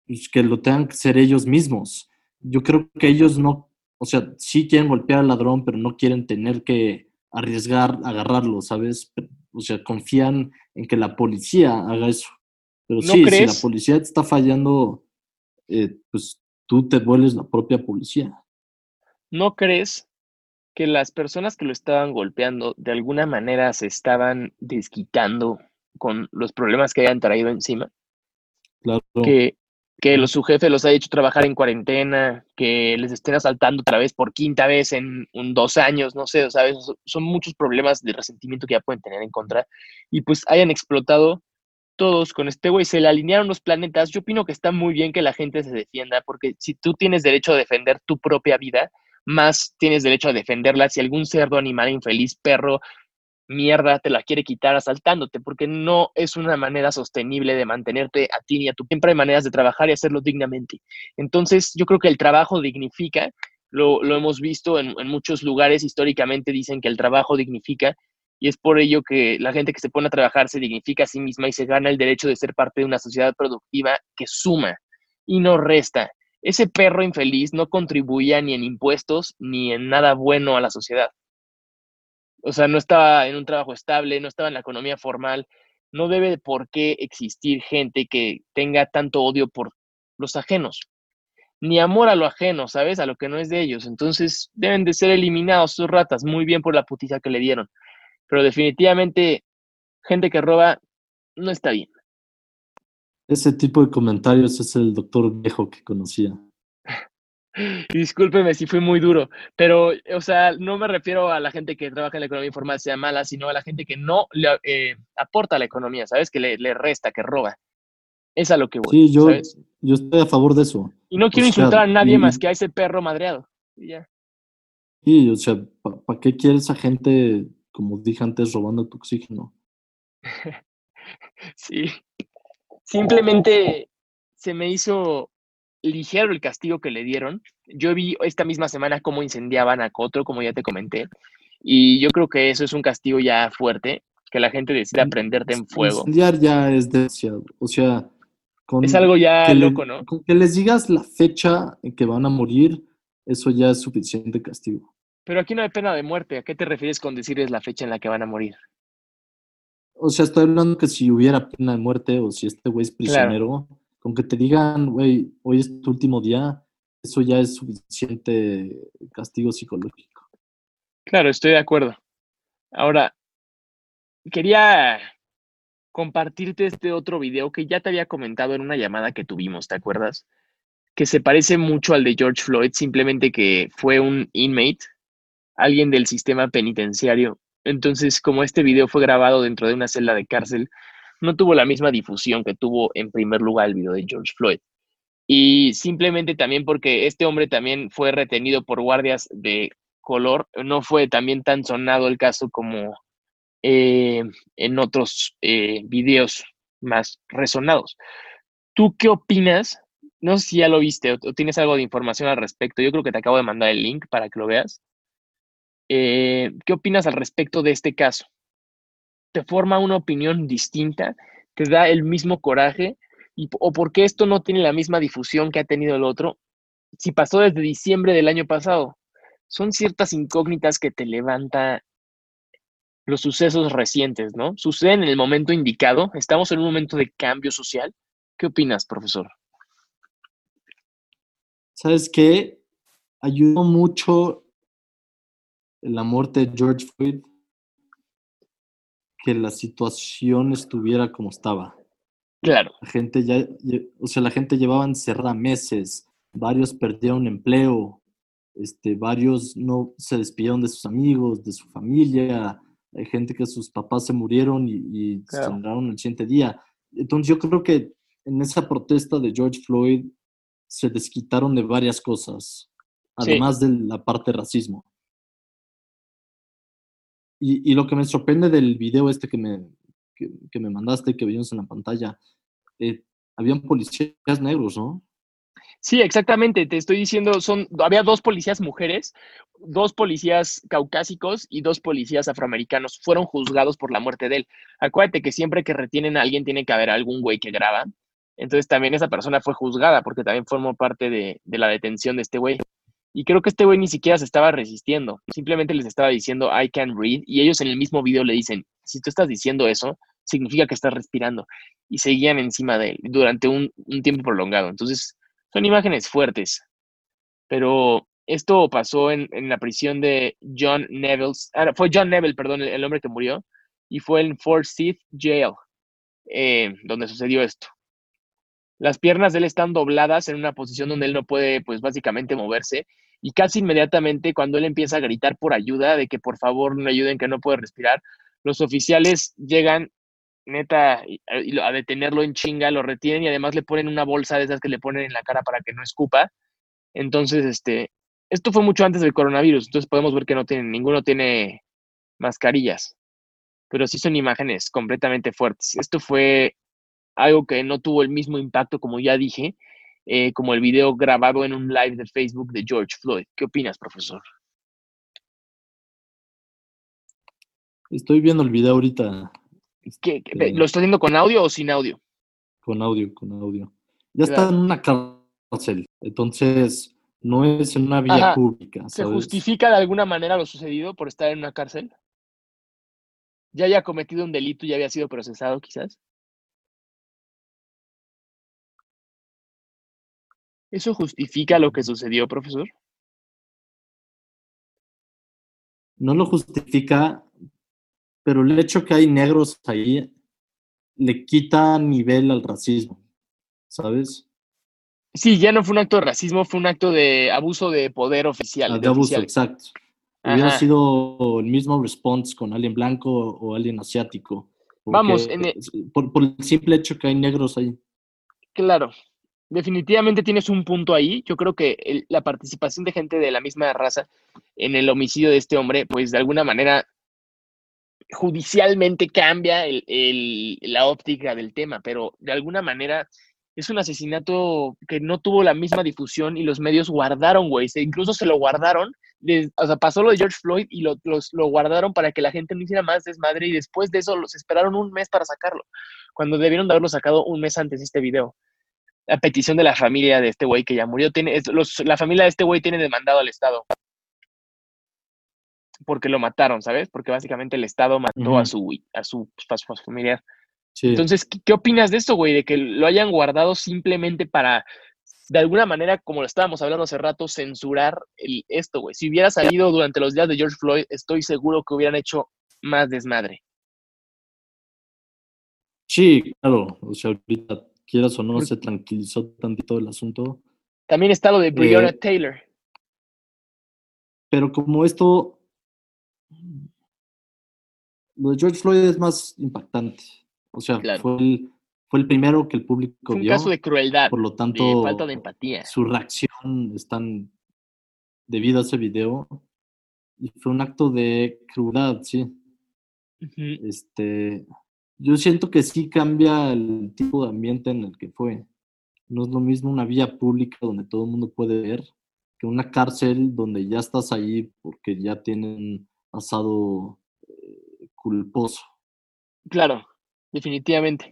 Pues que lo tengan que ser ellos mismos. Yo creo que ellos no, o sea, sí quieren golpear al ladrón, pero no quieren tener que arriesgar, agarrarlo, ¿sabes? O sea, confían en que la policía haga eso. Pero sí, si la policía te está fallando, eh, pues tú te vuelves la propia policía. ¿No crees que las personas que lo estaban golpeando de alguna manera se estaban desquitando con los problemas que habían traído encima? Claro. Que, que los, su jefe los ha hecho trabajar en cuarentena, que les estén asaltando otra vez por quinta vez en un, dos años, no sé, ¿sabes? Son muchos problemas de resentimiento que ya pueden tener en contra y pues hayan explotado todos con este güey, se le alinearon los planetas. Yo opino que está muy bien que la gente se defienda, porque si tú tienes derecho a defender tu propia vida, más tienes derecho a defenderla si algún cerdo, animal, infeliz, perro, mierda te la quiere quitar asaltándote, porque no es una manera sostenible de mantenerte a ti ni a tu. Siempre hay maneras de trabajar y hacerlo dignamente. Entonces, yo creo que el trabajo dignifica, lo, hemos visto en, en, muchos lugares históricamente, dicen que el trabajo dignifica, y es por ello que la gente que se pone a trabajar se dignifica a sí misma y se gana el derecho de ser parte de una sociedad productiva que suma y no resta. Ese perro infeliz no contribuía ni en impuestos ni en nada bueno a la sociedad o sea, no estaba en un trabajo estable, no estaba en la economía formal, no debe por qué existir gente que tenga tanto odio por los ajenos, ni amor a lo ajeno, ¿sabes? A lo que no es de ellos. Entonces deben de ser eliminados sus ratas, muy bien por la putiza que le dieron. Pero definitivamente, gente que roba no está bien. Ese tipo de comentarios es el doctor viejo que conocía. Discúlpeme si fui muy duro, pero, o sea, no me refiero a la gente que trabaja en la economía informal sea mala, sino a la gente que no le eh, aporta a la economía, ¿sabes? Que le, resta, que roba. Es a lo que voy. Sí, yo, yo estoy a favor de eso. Y no quiero insultar a nadie más que a ese perro madreado. ya. Sí, o sea, ¿para qué quieres esa gente, como dije antes, robando tu oxígeno? sí. Simplemente se me hizo ligero el castigo que le dieron. Yo vi esta misma semana cómo incendiaban a Cotro, como ya te comenté, y yo creo que eso es un castigo ya fuerte, que la gente decida prenderte en fuego. Incendiar ya es demasiado, o sea... es algo ya loco, ¿no? Con que les digas la fecha en que van a morir, eso ya es suficiente castigo. Pero aquí no hay pena de muerte. ¿A qué te refieres con decirles la fecha en la que van a morir? O sea, estoy hablando que si hubiera pena de muerte o si este güey es prisionero, con que te digan, güey, hoy es tu último día, eso ya es suficiente castigo psicológico. Claro, estoy de acuerdo. Ahora, quería compartirte este otro video que ya te había comentado en una llamada que tuvimos, ¿te acuerdas? Que se parece mucho al de George Floyd, simplemente que fue un inmate, alguien del sistema penitenciario. Entonces, como este video fue grabado dentro de una celda de cárcel, no tuvo la misma difusión que tuvo en primer lugar el video de George Floyd. Y simplemente también porque este hombre también fue retenido por guardias de color, no fue también tan sonado el caso como eh, en otros eh, videos más resonados. ¿Tú qué opinas? No sé si ya lo viste o, tienes algo de información al respecto. Yo creo que te acabo de mandar el link para que lo veas. Eh, ¿Qué opinas al respecto de este caso? Te forma una opinión distinta, te da el mismo coraje, o porque esto no tiene la misma difusión que ha tenido el otro, si pasó desde diciembre del año pasado. Son ciertas incógnitas que te levanta los sucesos recientes, ¿no? Suceden en el momento indicado, estamos en un momento de cambio social. ¿Qué opinas, profesor? ¿Sabes qué? Ayudó mucho la muerte de George Floyd que la situación estuviera como estaba. Claro. La gente ya, o sea, la gente llevaba encerrada meses, varios perdieron empleo, este, varios no se despidieron de sus amigos, de su familia, hay gente que sus papás se murieron y, se sangraron el siguiente día. Entonces yo creo que en esa protesta de George Floyd se desquitaron de varias cosas, además de la parte de racismo. Y, lo que me sorprende del video este que me, que, me mandaste, que vimos en la pantalla, eh, habían policías negros, ¿no? Sí, exactamente. Te estoy diciendo, son, había dos policías mujeres, dos policías caucásicos y dos policías afroamericanos. Fueron juzgados por la muerte de él. Acuérdate que siempre que retienen a alguien tiene que haber algún güey que graba. Entonces también esa persona fue juzgada porque también formó parte de, de la detención de este güey. Y creo que este güey ni siquiera se estaba resistiendo. Simplemente les estaba diciendo, I can read. Y ellos en el mismo video le dicen, si tú estás diciendo eso, significa que estás respirando. Y seguían encima de él durante un, tiempo prolongado. Entonces, son imágenes fuertes. Pero esto pasó en, la prisión de John Neville. Ah, fue John Neville, perdón, el, hombre que murió. Y fue en Fort Jail, eh, donde sucedió esto. Las piernas de él están dobladas en una posición donde él no puede, pues básicamente moverse. Y casi inmediatamente cuando él empieza a gritar por ayuda, de que por favor no ayuden, que no puede respirar, los oficiales llegan neta a detenerlo en chinga, lo retienen y además le ponen una bolsa de esas que le ponen en la cara para que no escupa. Entonces, este, esto fue mucho antes del coronavirus, entonces podemos ver que no tienen, ninguno tiene mascarillas. pero sí son imágenes completamente fuertes. Esto fue algo que no tuvo el mismo impacto, como ya dije, eh, como el video grabado en un live de Facebook de George Floyd. ¿Qué opinas, profesor? Estoy viendo el video ahorita. ¿Qué, lo estoy viendo con audio o sin audio? Con audio, con audio. Ya está en una cárcel, entonces no es en una vía pública. ¿Se justifica de alguna manera lo sucedido por estar en una cárcel? ¿Ya haya cometido un delito y ya había sido procesado quizás? ¿Eso justifica lo que sucedió, profesor? No lo justifica, pero el hecho que hay negros ahí le quita nivel al racismo, ¿sabes? Sí, ya no fue un acto de racismo, fue un acto de abuso de poder oficial. Ah, de, abuso, exacto. Hubiera sido el mismo response con alguien blanco o alguien asiático. Vamos, por, por, el simple hecho que hay negros ahí. Claro, definitivamente tienes un punto ahí. Yo creo que la participación de gente de la misma raza en el homicidio de este hombre, pues de alguna manera judicialmente cambia la óptica del tema, pero de alguna manera es un asesinato que no tuvo la misma difusión y los medios guardaron, güey, incluso se lo guardaron, o sea, pasó lo de George Floyd y lo, lo guardaron para que la gente no hiciera más desmadre y después de eso los esperaron un mes para sacarlo, cuando debieron de haberlo sacado un mes antes de este video a petición de la familia de este güey que ya murió. Tiene, la familia de este güey tiene demandado al Estado. Porque lo mataron, ¿sabes? Porque básicamente el Estado mató a su, a su, familiar. Entonces, ¿qué, opinas de esto, güey? De que lo hayan guardado simplemente para, de alguna manera, como lo estábamos hablando hace rato, censurar el, esto, güey. Si hubiera salido durante los días de George Floyd, estoy seguro que hubieran hecho más desmadre. Sí, claro. O sea, ahorita quieras o no, se tranquilizó tantito el asunto. También está lo de Breonna eh, Taylor. Pero como esto, lo de George Floyd es más impactante. O sea, fue, el, fue el primero que el público fue un caso de crueldad. Por lo tanto, falta de empatía. Su reacción es tan debido a ese video. Y fue un acto de crueldad, sí. Este yo siento que sí cambia el tipo de ambiente en el que fue. No es lo mismo una vía pública donde todo el mundo puede ver que una cárcel donde ya estás ahí porque ya tienen pasado eh, culposo. Claro, definitivamente.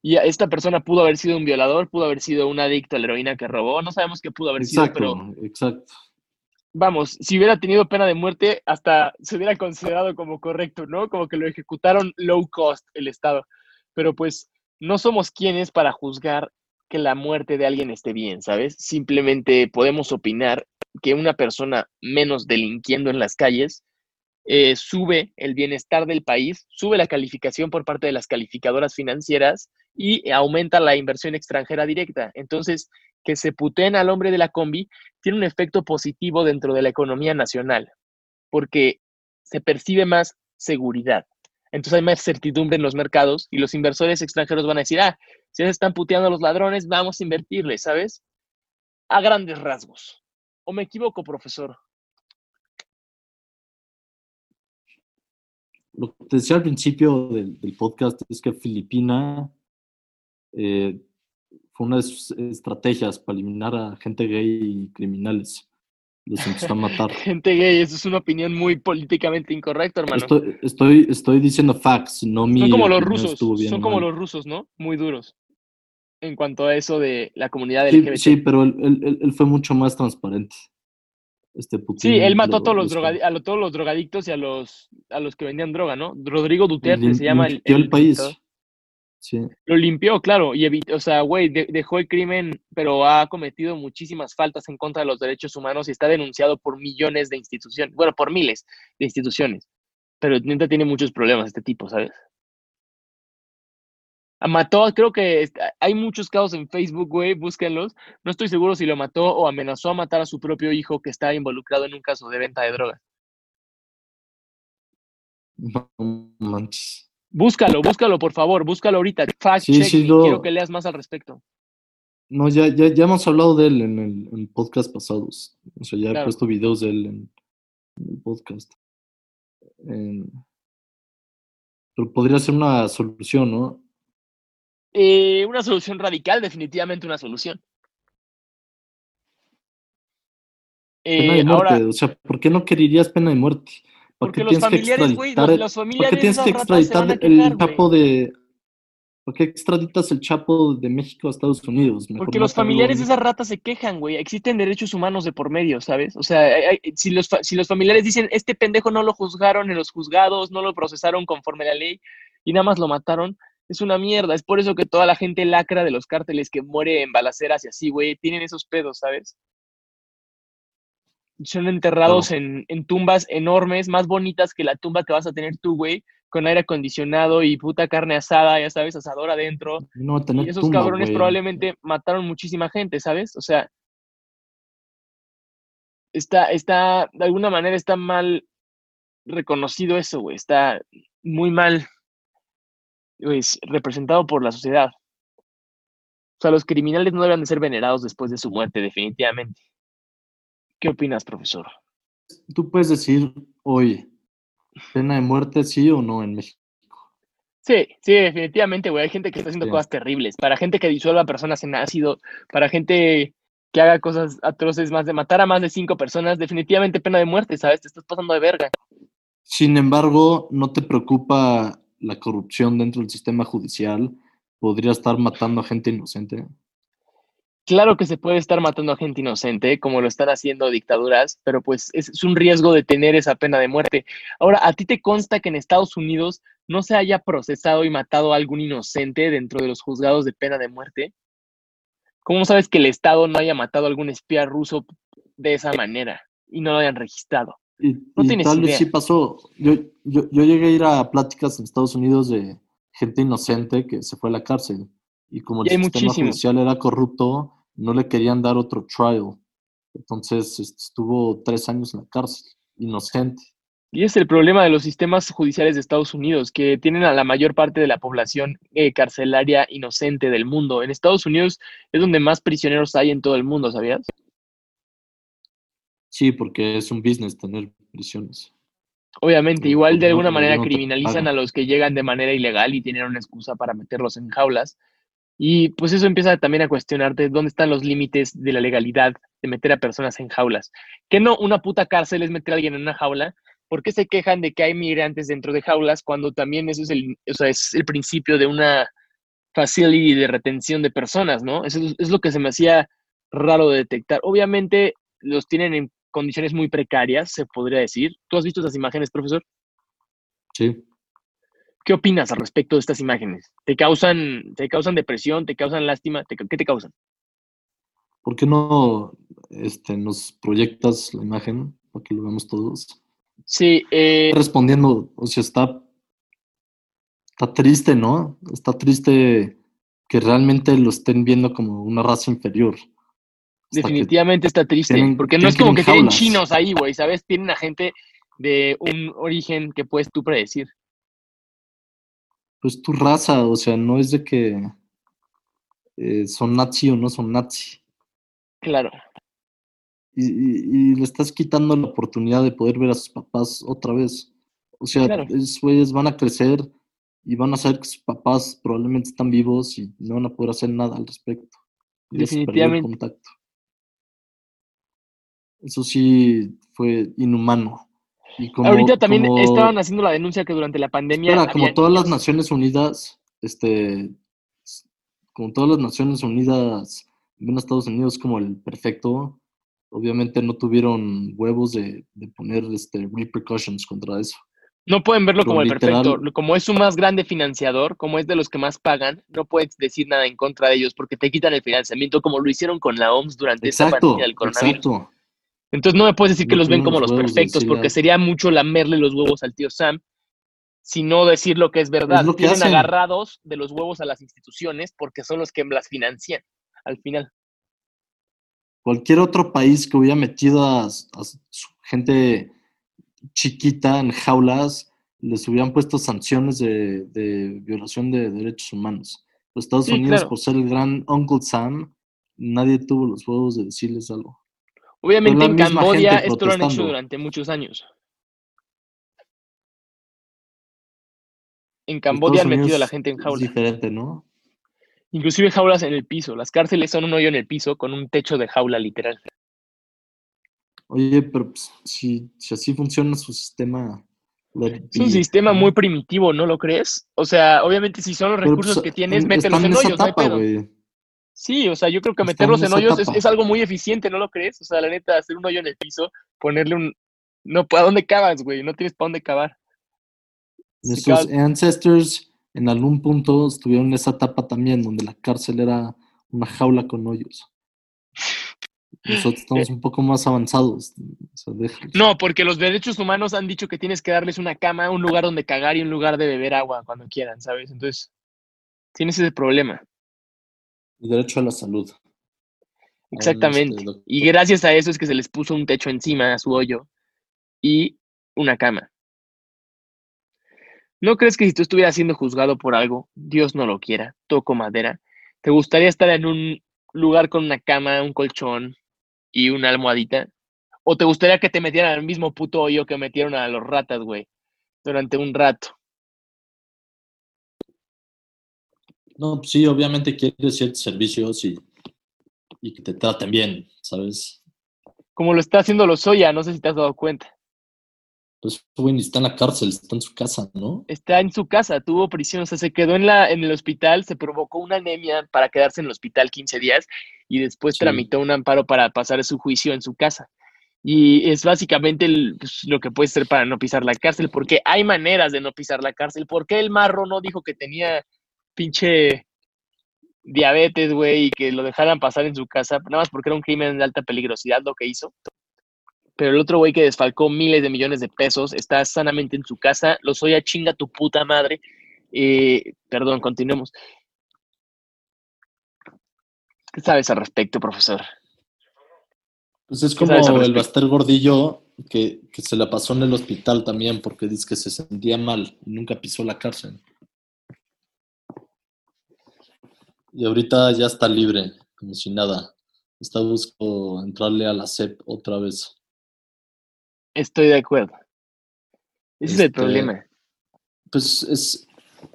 Y esta persona pudo haber sido un violador, pudo haber sido un adicto a la heroína que robó, no sabemos qué pudo haber sido, pero... Exacto vamos, si hubiera tenido pena de muerte, hasta se hubiera considerado como correcto, ¿no? Como que lo ejecutaron low cost el Estado. Pero pues no somos quienes para juzgar que la muerte de alguien esté bien, ¿sabes? Simplemente podemos opinar que una persona menos delinquiendo en las calles eh, sube el bienestar del país, sube la calificación por parte de las calificadoras financieras y aumenta la inversión extranjera directa. Entonces, que se puteen al hombre de la combi tiene un efecto positivo dentro de la economía nacional, porque se percibe más seguridad. Entonces hay más certidumbre en los mercados y los inversores extranjeros van a decir, ah, si se están puteando a los ladrones, vamos a invertirles, ¿sabes? A grandes rasgos. ¿O me equivoco, profesor? Lo que te decía al principio del, podcast es que Filipina eh, fue una de sus estrategias para eliminar a gente gay y criminales. Los empezó a matar. gente gay, eso es una opinión muy políticamente incorrecta, hermano. Estoy, estoy, diciendo facts, no mi. Son como los rusos, son como los rusos, ¿no? Muy duros. En cuanto a eso de la comunidad LGBT. Sí, pero él, fue mucho más transparente. Este sí, él mató a todos los, a todos los drogadictos y a los, a los que vendían droga, ¿no? Rodrigo Duterte se llama el, el país. Lo limpió, claro, y evitó, o sea, güey, dejó el crimen, pero ha cometido muchísimas faltas en contra de los derechos humanos y está denunciado por millones de instituciones, bueno, por miles de instituciones. Pero neta tiene muchos problemas este tipo, ¿sabes? Mató, creo que hay muchos casos en Facebook, güey, búsquenlos. No estoy seguro si lo mató o amenazó a matar a su propio hijo que está involucrado en un caso de venta de drogas. No manches. Búscalo, búscalo, por favor, búscalo ahorita. Fact check quiero que leas más al respecto. No, ya, ya, ya hemos hablado de él en el, podcast pasados. O sea, ya he puesto videos de él en, el podcast. Pero podría ser una solución, ¿no? Eh, una solución radical, definitivamente una solución. Pena de Eh, muerte, ahora, o sea, ¿por qué no querías pena de muerte? ¿Por porque los familiares, güey, los, los ¿Por familiares qué de tienes que extraditar el chapo de... ¿Por qué extraditas el chapo de México a Estados Unidos? Mejor Porque los familiares de esas ratas se quejan, güey. Existen derechos humanos de por medio, ¿sabes? O sea, hay- hay- si, los, si los familiares dicen, este pendejo no lo juzgaron en los juzgados, no lo procesaron conforme a la ley y nada más lo mataron, es una mierda. Es por eso que toda la gente lacra de los cárteles que muere en balaceras y así, güey, tienen esos pedos, ¿sabes? Son enterrados en, en tumbas enormes, más bonitas que la tumba que vas a tener tú, güey, con aire acondicionado y puta carne asada, ya sabes, asador adentro. No Y esos tumba, cabrones güey. probablemente mataron muchísima gente, ¿sabes? O sea, está, está, de alguna manera está mal reconocido eso, güey. Está muy mal, pues, representado por la sociedad. O sea, los criminales no deben de ser venerados después de su muerte, definitivamente. ¿Qué opinas, profesor? Tú puedes decir hoy, pena de muerte sí o no en México. Sí, sí, definitivamente, güey. Hay gente que está haciendo Sí. cosas terribles. Para gente que disuelva personas en ácido, para gente que haga cosas atroces, más de matar a más de cinco personas, definitivamente pena de muerte, ¿sabes? Te estás pasando de verga. Sin embargo, ¿no te preocupa la corrupción dentro del sistema judicial? ¿Podría estar matando a gente inocente? Claro que se puede estar matando a gente inocente, como lo están haciendo dictaduras, pero pues es, es un riesgo de tener esa pena de muerte. Ahora, ¿a ti te consta que en Estados Unidos no se haya procesado y matado a algún inocente dentro de los juzgados de pena de muerte? ¿Cómo sabes que el Estado no haya matado a algún espía ruso de esa manera y no lo hayan registrado? Y, No y tienes tal idea. vez sí pasó. Yo, yo, yo llegué a ir a pláticas en Estados Unidos de gente inocente que se fue a la cárcel. Y como el Y sistema judicial era corrupto, no le querían dar otro trial. Entonces este, estuvo tres años en la cárcel, inocente. Y es el problema de los sistemas judiciales de Estados Unidos, que tienen a la mayor parte de la población eh, carcelaria inocente del mundo. En Estados Unidos es donde más prisioneros hay en todo el mundo, ¿sabías? Sí, porque es un business tener prisiones. Obviamente, igual de gobierno- alguna manera criminalizan a los que llegan de manera ilegal y tienen una excusa para meterlos en jaulas. Y pues eso empieza también a cuestionarte dónde están los límites de la legalidad de meter a personas en jaulas. Que no una puta cárcel es meter a alguien en una jaula. ¿Por qué se quejan de que hay migrantes dentro de jaulas cuando también eso es el, o sea, es el principio de una facility de retención de personas, ¿no? Eso es, lo que se me hacía raro de detectar. Obviamente los tienen en condiciones muy precarias, se podría decir. ¿Tú has visto esas imágenes, profesor? Sí. ¿Qué opinas al respecto de estas imágenes? ¿Te causan, te causan depresión? ¿Te causan lástima? ¿Te- ¿Qué te causan? ¿Por qué no este, nos proyectas la imagen para que lo veamos todos? Sí, eh, respondiendo, o sea, está, está triste, ¿no? Está triste que realmente lo estén viendo como una raza inferior. Hasta definitivamente está triste, tienen- porque no es como que tienen chinos ahí, güey, ¿sabes? Tienen a gente de un origen que puedes tú predecir. Pues tu raza, o sea, no es de que eh, son nazi o no son nazi. Claro, Y, y- y le estás quitando la oportunidad de poder ver a sus papás otra vez. O sea, Claro. esos güeyes van a crecer y van a saber que sus papás probablemente están vivos y no van a poder hacer nada al respecto. El Definitivamente. contacto. Eso sí fue inhumano. Y como, Ahorita también como- estaban haciendo la denuncia que durante la pandemia. Espera, como todas las Naciones Unidas, este, como todas las Naciones Unidas ven a Estados Unidos como el perfecto, obviamente no tuvieron huevos de, de poner este, repercussions contra eso. No pueden verlo como el literal- perfecto. Como es su más grande financiador, como es de los que más pagan, no puedes decir nada en contra de ellos porque te quitan el financiamiento, como lo hicieron con la OMS durante esta pandemia del coronavirus. exacto. Entonces no me puedes decir que No los ven como los perfectos, porque sería mucho lamerle los huevos al tío Sam, sino decir lo que es verdad. lo que Tienen hacen. agarrados de los huevos a las instituciones porque son los que las financian al final. Cualquier otro país que hubiera metido a, a su gente chiquita en jaulas, les hubieran puesto sanciones de, de violación de derechos humanos. Los Estados Sí, Unidos, claro. por ser el gran Uncle Sam, nadie tuvo los huevos de decirles algo. Obviamente en Camboya esto lo han hecho durante muchos años. En Camboya han metido a la gente en Es jaulas. diferente, ¿no? Inclusive jaulas en el piso. Las cárceles son un hoyo en el piso con un techo de jaula literal. Oye, pero pues, si, si así funciona su sistema. Es un sistema muy primitivo, ¿no lo crees? O sea, obviamente si son los Pero, recursos pues, que tienes, en- mételos en esa hoyos, no hay etapa, pedo. Sí, o sea, yo creo que Están meterlos en hoyos es, algo muy eficiente, ¿no lo crees? O sea, la neta, hacer un hoyo en el piso, ponerle un... No, ¿a dónde cavas, güey? No tienes para dónde cavar. Si Nuestros cavas- ancestors en algún punto estuvieron en esa etapa también, donde la cárcel era una jaula con hoyos. Nosotros estamos un poco más avanzados. o sea. No, porque los derechos humanos han dicho que tienes que darles una cama, un lugar donde cagar y un lugar de beber agua cuando quieran, ¿sabes? Entonces, tienes ese problema. El derecho a la salud. Exactamente. Y gracias a eso es que se les puso un techo encima a su hoyo y una cama. ¿No crees que si tú estuvieras siendo juzgado por algo, Dios no lo quiera, toco madera, te gustaría estar en un lugar con una cama, un colchón y una almohadita? ¿O te gustaría que te metieran al mismo puto hoyo que metieron a los ratas, güey, durante un rato? No, pues sí, obviamente quieres ciertos servicios y, y que te traten bien, ¿sabes? Como lo está haciendo Lozoya, no sé si te has dado cuenta. Pues, güey, está en la cárcel, está en su casa, ¿no? está en su casa, tuvo prisión, o sea, se quedó en, la, en el hospital, se provocó una anemia para quedarse en el hospital 15 días y después Sí. tramitó un amparo para pasar su juicio en su casa. Y es básicamente el- pues, lo que puede ser para no pisar la cárcel, porque hay maneras de no pisar la cárcel. ¿Por qué el marro no dijo que tenía pinche diabetes, güey, y que lo dejaran pasar en su casa? Nada más porque era un crimen de alta peligrosidad lo que hizo. Pero el otro güey que desfalcó miles de millones de pesos está sanamente en su casa. Lo soy a chinga tu puta madre. Eh, perdón, continuemos. ¿Qué sabes al respecto, profesor? Pues es ¿Qué como el? Baster Gordillo que, que se la pasó en el hospital también porque dice que se sentía mal y nunca pisó la cárcel. Y ahorita ya está libre, como si nada. Está buscando entrarle a la SEP otra vez. Estoy de acuerdo. Ese es el Este, problema. Pues es,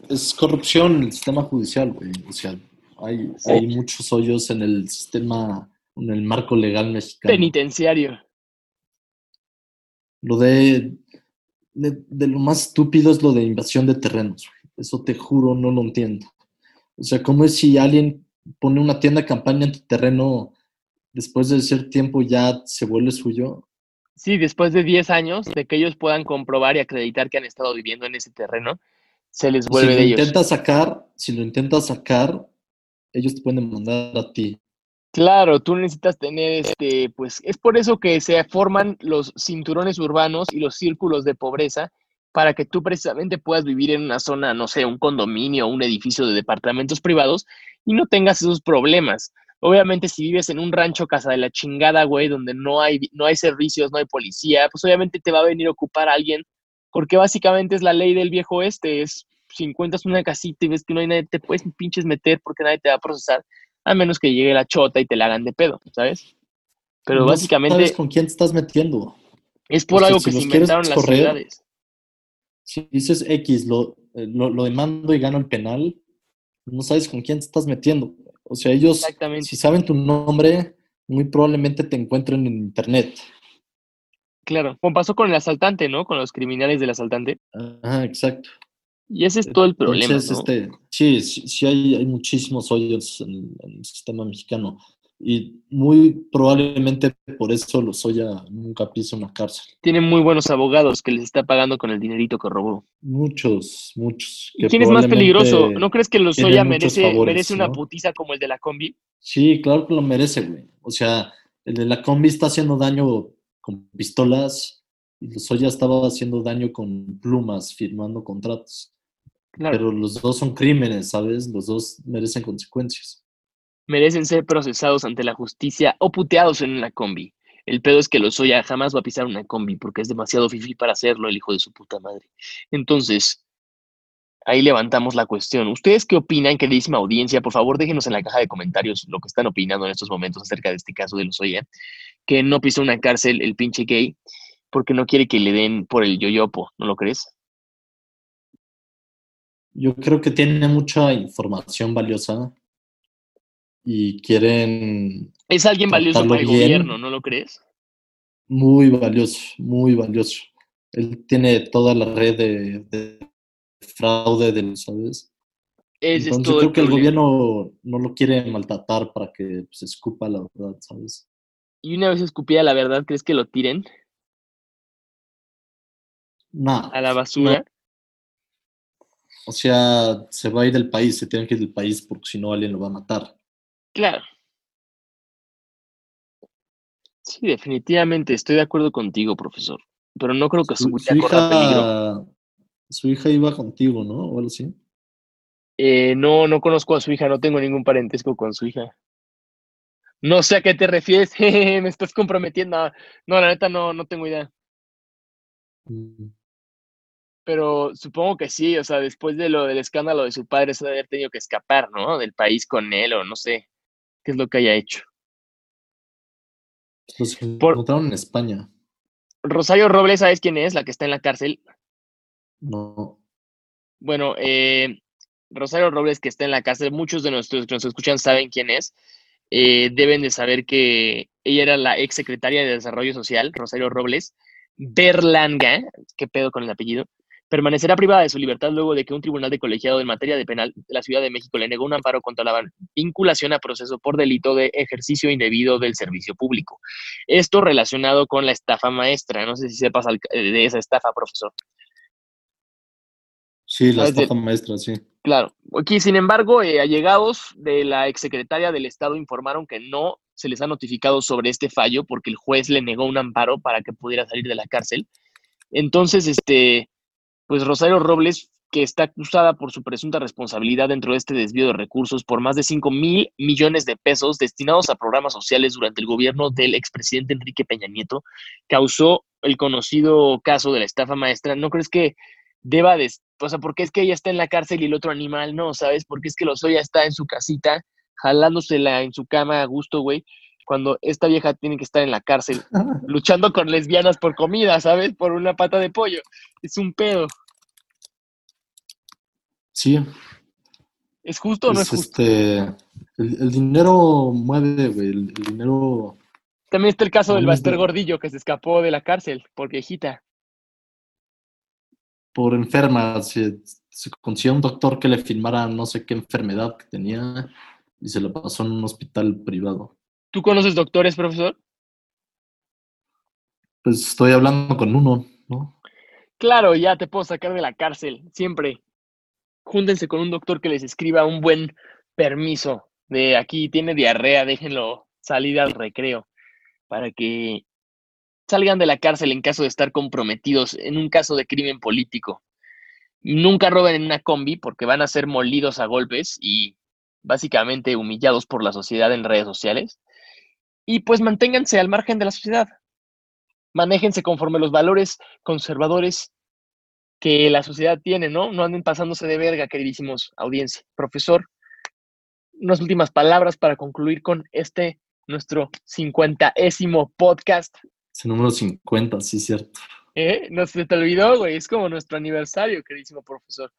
es corrupción en el sistema judicial, güey. O sea, hay, Sí. hay muchos hoyos en el sistema, en el marco legal mexicano. Penitenciario. Lo de, de, de lo más estúpido es lo de invasión de terrenos. güey. Eso te juro, no lo entiendo. O sea, ¿cómo es si alguien pone una tienda de campaña en tu terreno, después de cierto tiempo ya se vuelve suyo? Sí, después de 10 años de que ellos puedan comprobar y acreditar que han estado viviendo en ese terreno, se les Si vuelve lo de ellos. intentas sacar, si lo intentas sacar, ellos te pueden demandar a ti. Claro, tú necesitas tener este, pues es por eso que se forman los cinturones urbanos y los círculos de pobreza para que tú precisamente puedas vivir en una zona, no sé, un condominio o un edificio de departamentos privados y no tengas esos problemas. Obviamente, si vives en un rancho casa de la chingada, güey, donde no hay, no hay servicios, no hay policía, pues obviamente te va a venir a ocupar a alguien, porque básicamente es la ley del viejo este, es si encuentras una casita y ves que no hay nadie, te puedes pinches meter porque nadie te va a procesar a menos que llegue la chota y te la hagan de pedo, ¿sabes? Pero No básicamente sabes con quién te estás metiendo. es por algo si que se inventaron las correr, ciudades. Si dices X, lo, eh, lo, lo demando y gano el penal, no sabes con quién te estás metiendo. O sea, ellos, si saben tu nombre, muy probablemente te encuentren en internet. Claro, como pasó con el asaltante, ¿no? Con los criminales del asaltante. Ajá, exacto. Y ese es todo el problema, Entonces, ¿no? este, sí, sí, sí hay, hay muchísimos hoyos en, en el sistema mexicano. Y muy probablemente por eso Lozoya nunca pisa una cárcel. Tienen muy buenos abogados que les está pagando con el dinerito que robó. Muchos, muchos. ¿Y que quién es más peligroso? ¿No crees que Lozoya merece, favores, merece una ¿no? putiza como el de la combi? Sí, claro que lo merece, güey. O sea, el de la combi está haciendo daño con pistolas y Lozoya estaba haciendo daño con plumas, firmando contratos. Claro, Pero los dos son crímenes, ¿sabes? Los dos merecen consecuencias. Merecen ser procesados ante la justicia o puteados en una combi. El pedo es que Lozoya jamás va a pisar una combi porque es demasiado fifi para hacerlo, el hijo de su puta madre. Entonces, ahí levantamos la cuestión. ¿Ustedes qué opinan, queridísima audiencia? Por favor, déjenos en la caja de comentarios lo que están opinando en estos momentos acerca de este caso de Lozoya, que no pisó una cárcel el pinche gay porque no quiere que le den por el yoyopo, ¿no lo crees? yo creo que tiene mucha información valiosa y quieren... Es alguien valioso para el gobierno, ¿no lo crees? Muy valioso, muy valioso. Él tiene toda la red de, fraude de ¿sabes? Entonces, yo creo que el gobierno no lo quiere maltratar para que se escupa la verdad, ¿sabes? Y una vez escupida la verdad, ¿crees que lo tiren? No. ¿A la basura? O sea, se va a ir del país, se tiene que ir del país porque si no alguien lo va a matar. Claro. Sí, definitivamente estoy de acuerdo contigo, profesor. Pero no creo que su, su hija, Su hija iba contigo, ¿no? O algo así. Eh, no, no conozco a su hija, no tengo ningún parentesco con su hija. No sé a qué te refieres, me estás comprometiendo. No, la neta no, no tengo idea. Mm. Pero supongo que sí, o sea, después de lo del escándalo de su padre, se debe haber tenido que escapar, ¿no? Del país con él, o no sé qué es lo que haya hecho. Los encontraron en España. Rosario Robles, ¿sabes quién es? La que está en la cárcel. No. Bueno, eh, Rosario Robles, que está en la cárcel, muchos de nuestros que nos escuchan saben quién es. Eh, deben de saber que ella era la ex secretaria de Desarrollo Social, Rosario Robles, Berlanga, qué pedo con el apellido, permanecerá privada de su libertad luego de que un tribunal de colegiado en materia de penal de la Ciudad de México le negó un amparo contra la vinculación a proceso por delito de ejercicio indebido del servicio público. Esto relacionado con la estafa maestra. No sé si sepas de esa estafa, profesor. Sí, la estafa maestra, sí. Claro. Aquí, sin embargo, eh, allegados de la exsecretaria del Estado informaron que no se les ha notificado sobre este fallo porque el juez le negó un amparo para que pudiera salir de la cárcel. Entonces, este, pues Rosario Robles, que está acusada por su presunta responsabilidad dentro de este desvío de recursos por más de 5 mil millones de pesos destinados a programas sociales durante el gobierno del expresidente Enrique Peña Nieto, causó el conocido caso de la estafa maestra. ¿No crees que deba de, o sea, porque es que ella está en la cárcel y el otro animal no, ¿sabes? Porque es que Lozoya está en su casita, jalándosela en su cama a gusto, güey, cuando esta vieja tiene que estar en la cárcel, luchando con lesbianas por comida, ¿sabes? Por una pata de pollo. Es un pedo. Sí. ¿Es justo o no es justo? Este, el, dinero mueve, güey, el, dinero... También está el caso del Baster Gordillo que se escapó de la cárcel por viejita por enferma, se, consiguió un doctor que le filmara no sé qué enfermedad que tenía y se lo pasó en un hospital privado. ¿Tú conoces doctores, profesor? Pues estoy hablando con uno, ¿no? Claro, ya te puedo sacar de la cárcel, siempre. Júntense con un doctor que les escriba un buen permiso de aquí tiene diarrea, déjenlo salir al recreo para que salgan de la cárcel en caso de estar comprometidos en un caso de crimen político. Nunca roben en una combi porque van a ser molidos a golpes y básicamente humillados por la sociedad en redes sociales. Y pues manténganse al margen de la sociedad. Manéjense conforme los valores conservadores que la sociedad tiene, ¿no? No anden pasándose de verga, queridísimos audiencia. Profesor, unas últimas palabras para concluir con este nuestro cincuentaésimo podcast número 50, sí, cierto. ¿Eh? No se te olvidó, güey. Es como nuestro aniversario, queridísimo profesor.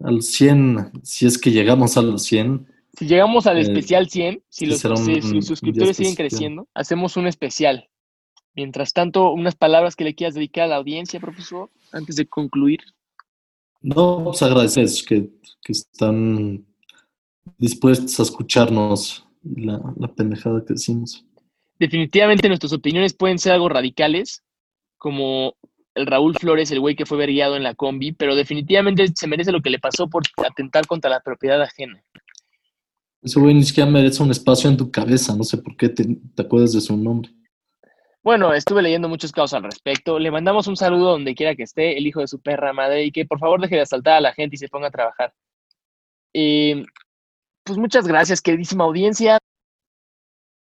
Al 100, si es que llegamos a los 100. Si llegamos al eh, especial 100, si los suscriptores siguen creciendo, hacemos un especial. Mientras tanto, unas palabras que le quieras dedicar a la audiencia, profesor, antes de concluir. No, pues agradecer que, que están dispuestos a escucharnos la, la pendejada que decimos definitivamente nuestras opiniones pueden ser algo radicales, como el Raúl Flores, el güey que fue verguiado en la combi, pero definitivamente se merece lo que le pasó por atentar contra la propiedad ajena. Ese güey ni siquiera merece un espacio en tu cabeza, no sé por qué te, acuerdas de su nombre. Bueno, estuve leyendo muchos casos al respecto. Le mandamos un saludo donde quiera que esté, el hijo de su perra madre, y que por favor deje de asaltar a la gente y se ponga a trabajar. Eh, pues muchas gracias, queridísima audiencia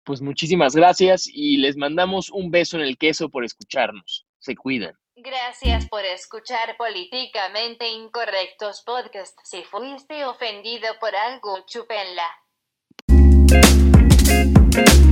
pues muchísimas gracias y les mandamos un beso en el queso por escucharnos. Se cuidan. Gracias por escuchar Políticamente Incorrectos Podcast. Si fuiste ofendido por algo, chúpenla. thank you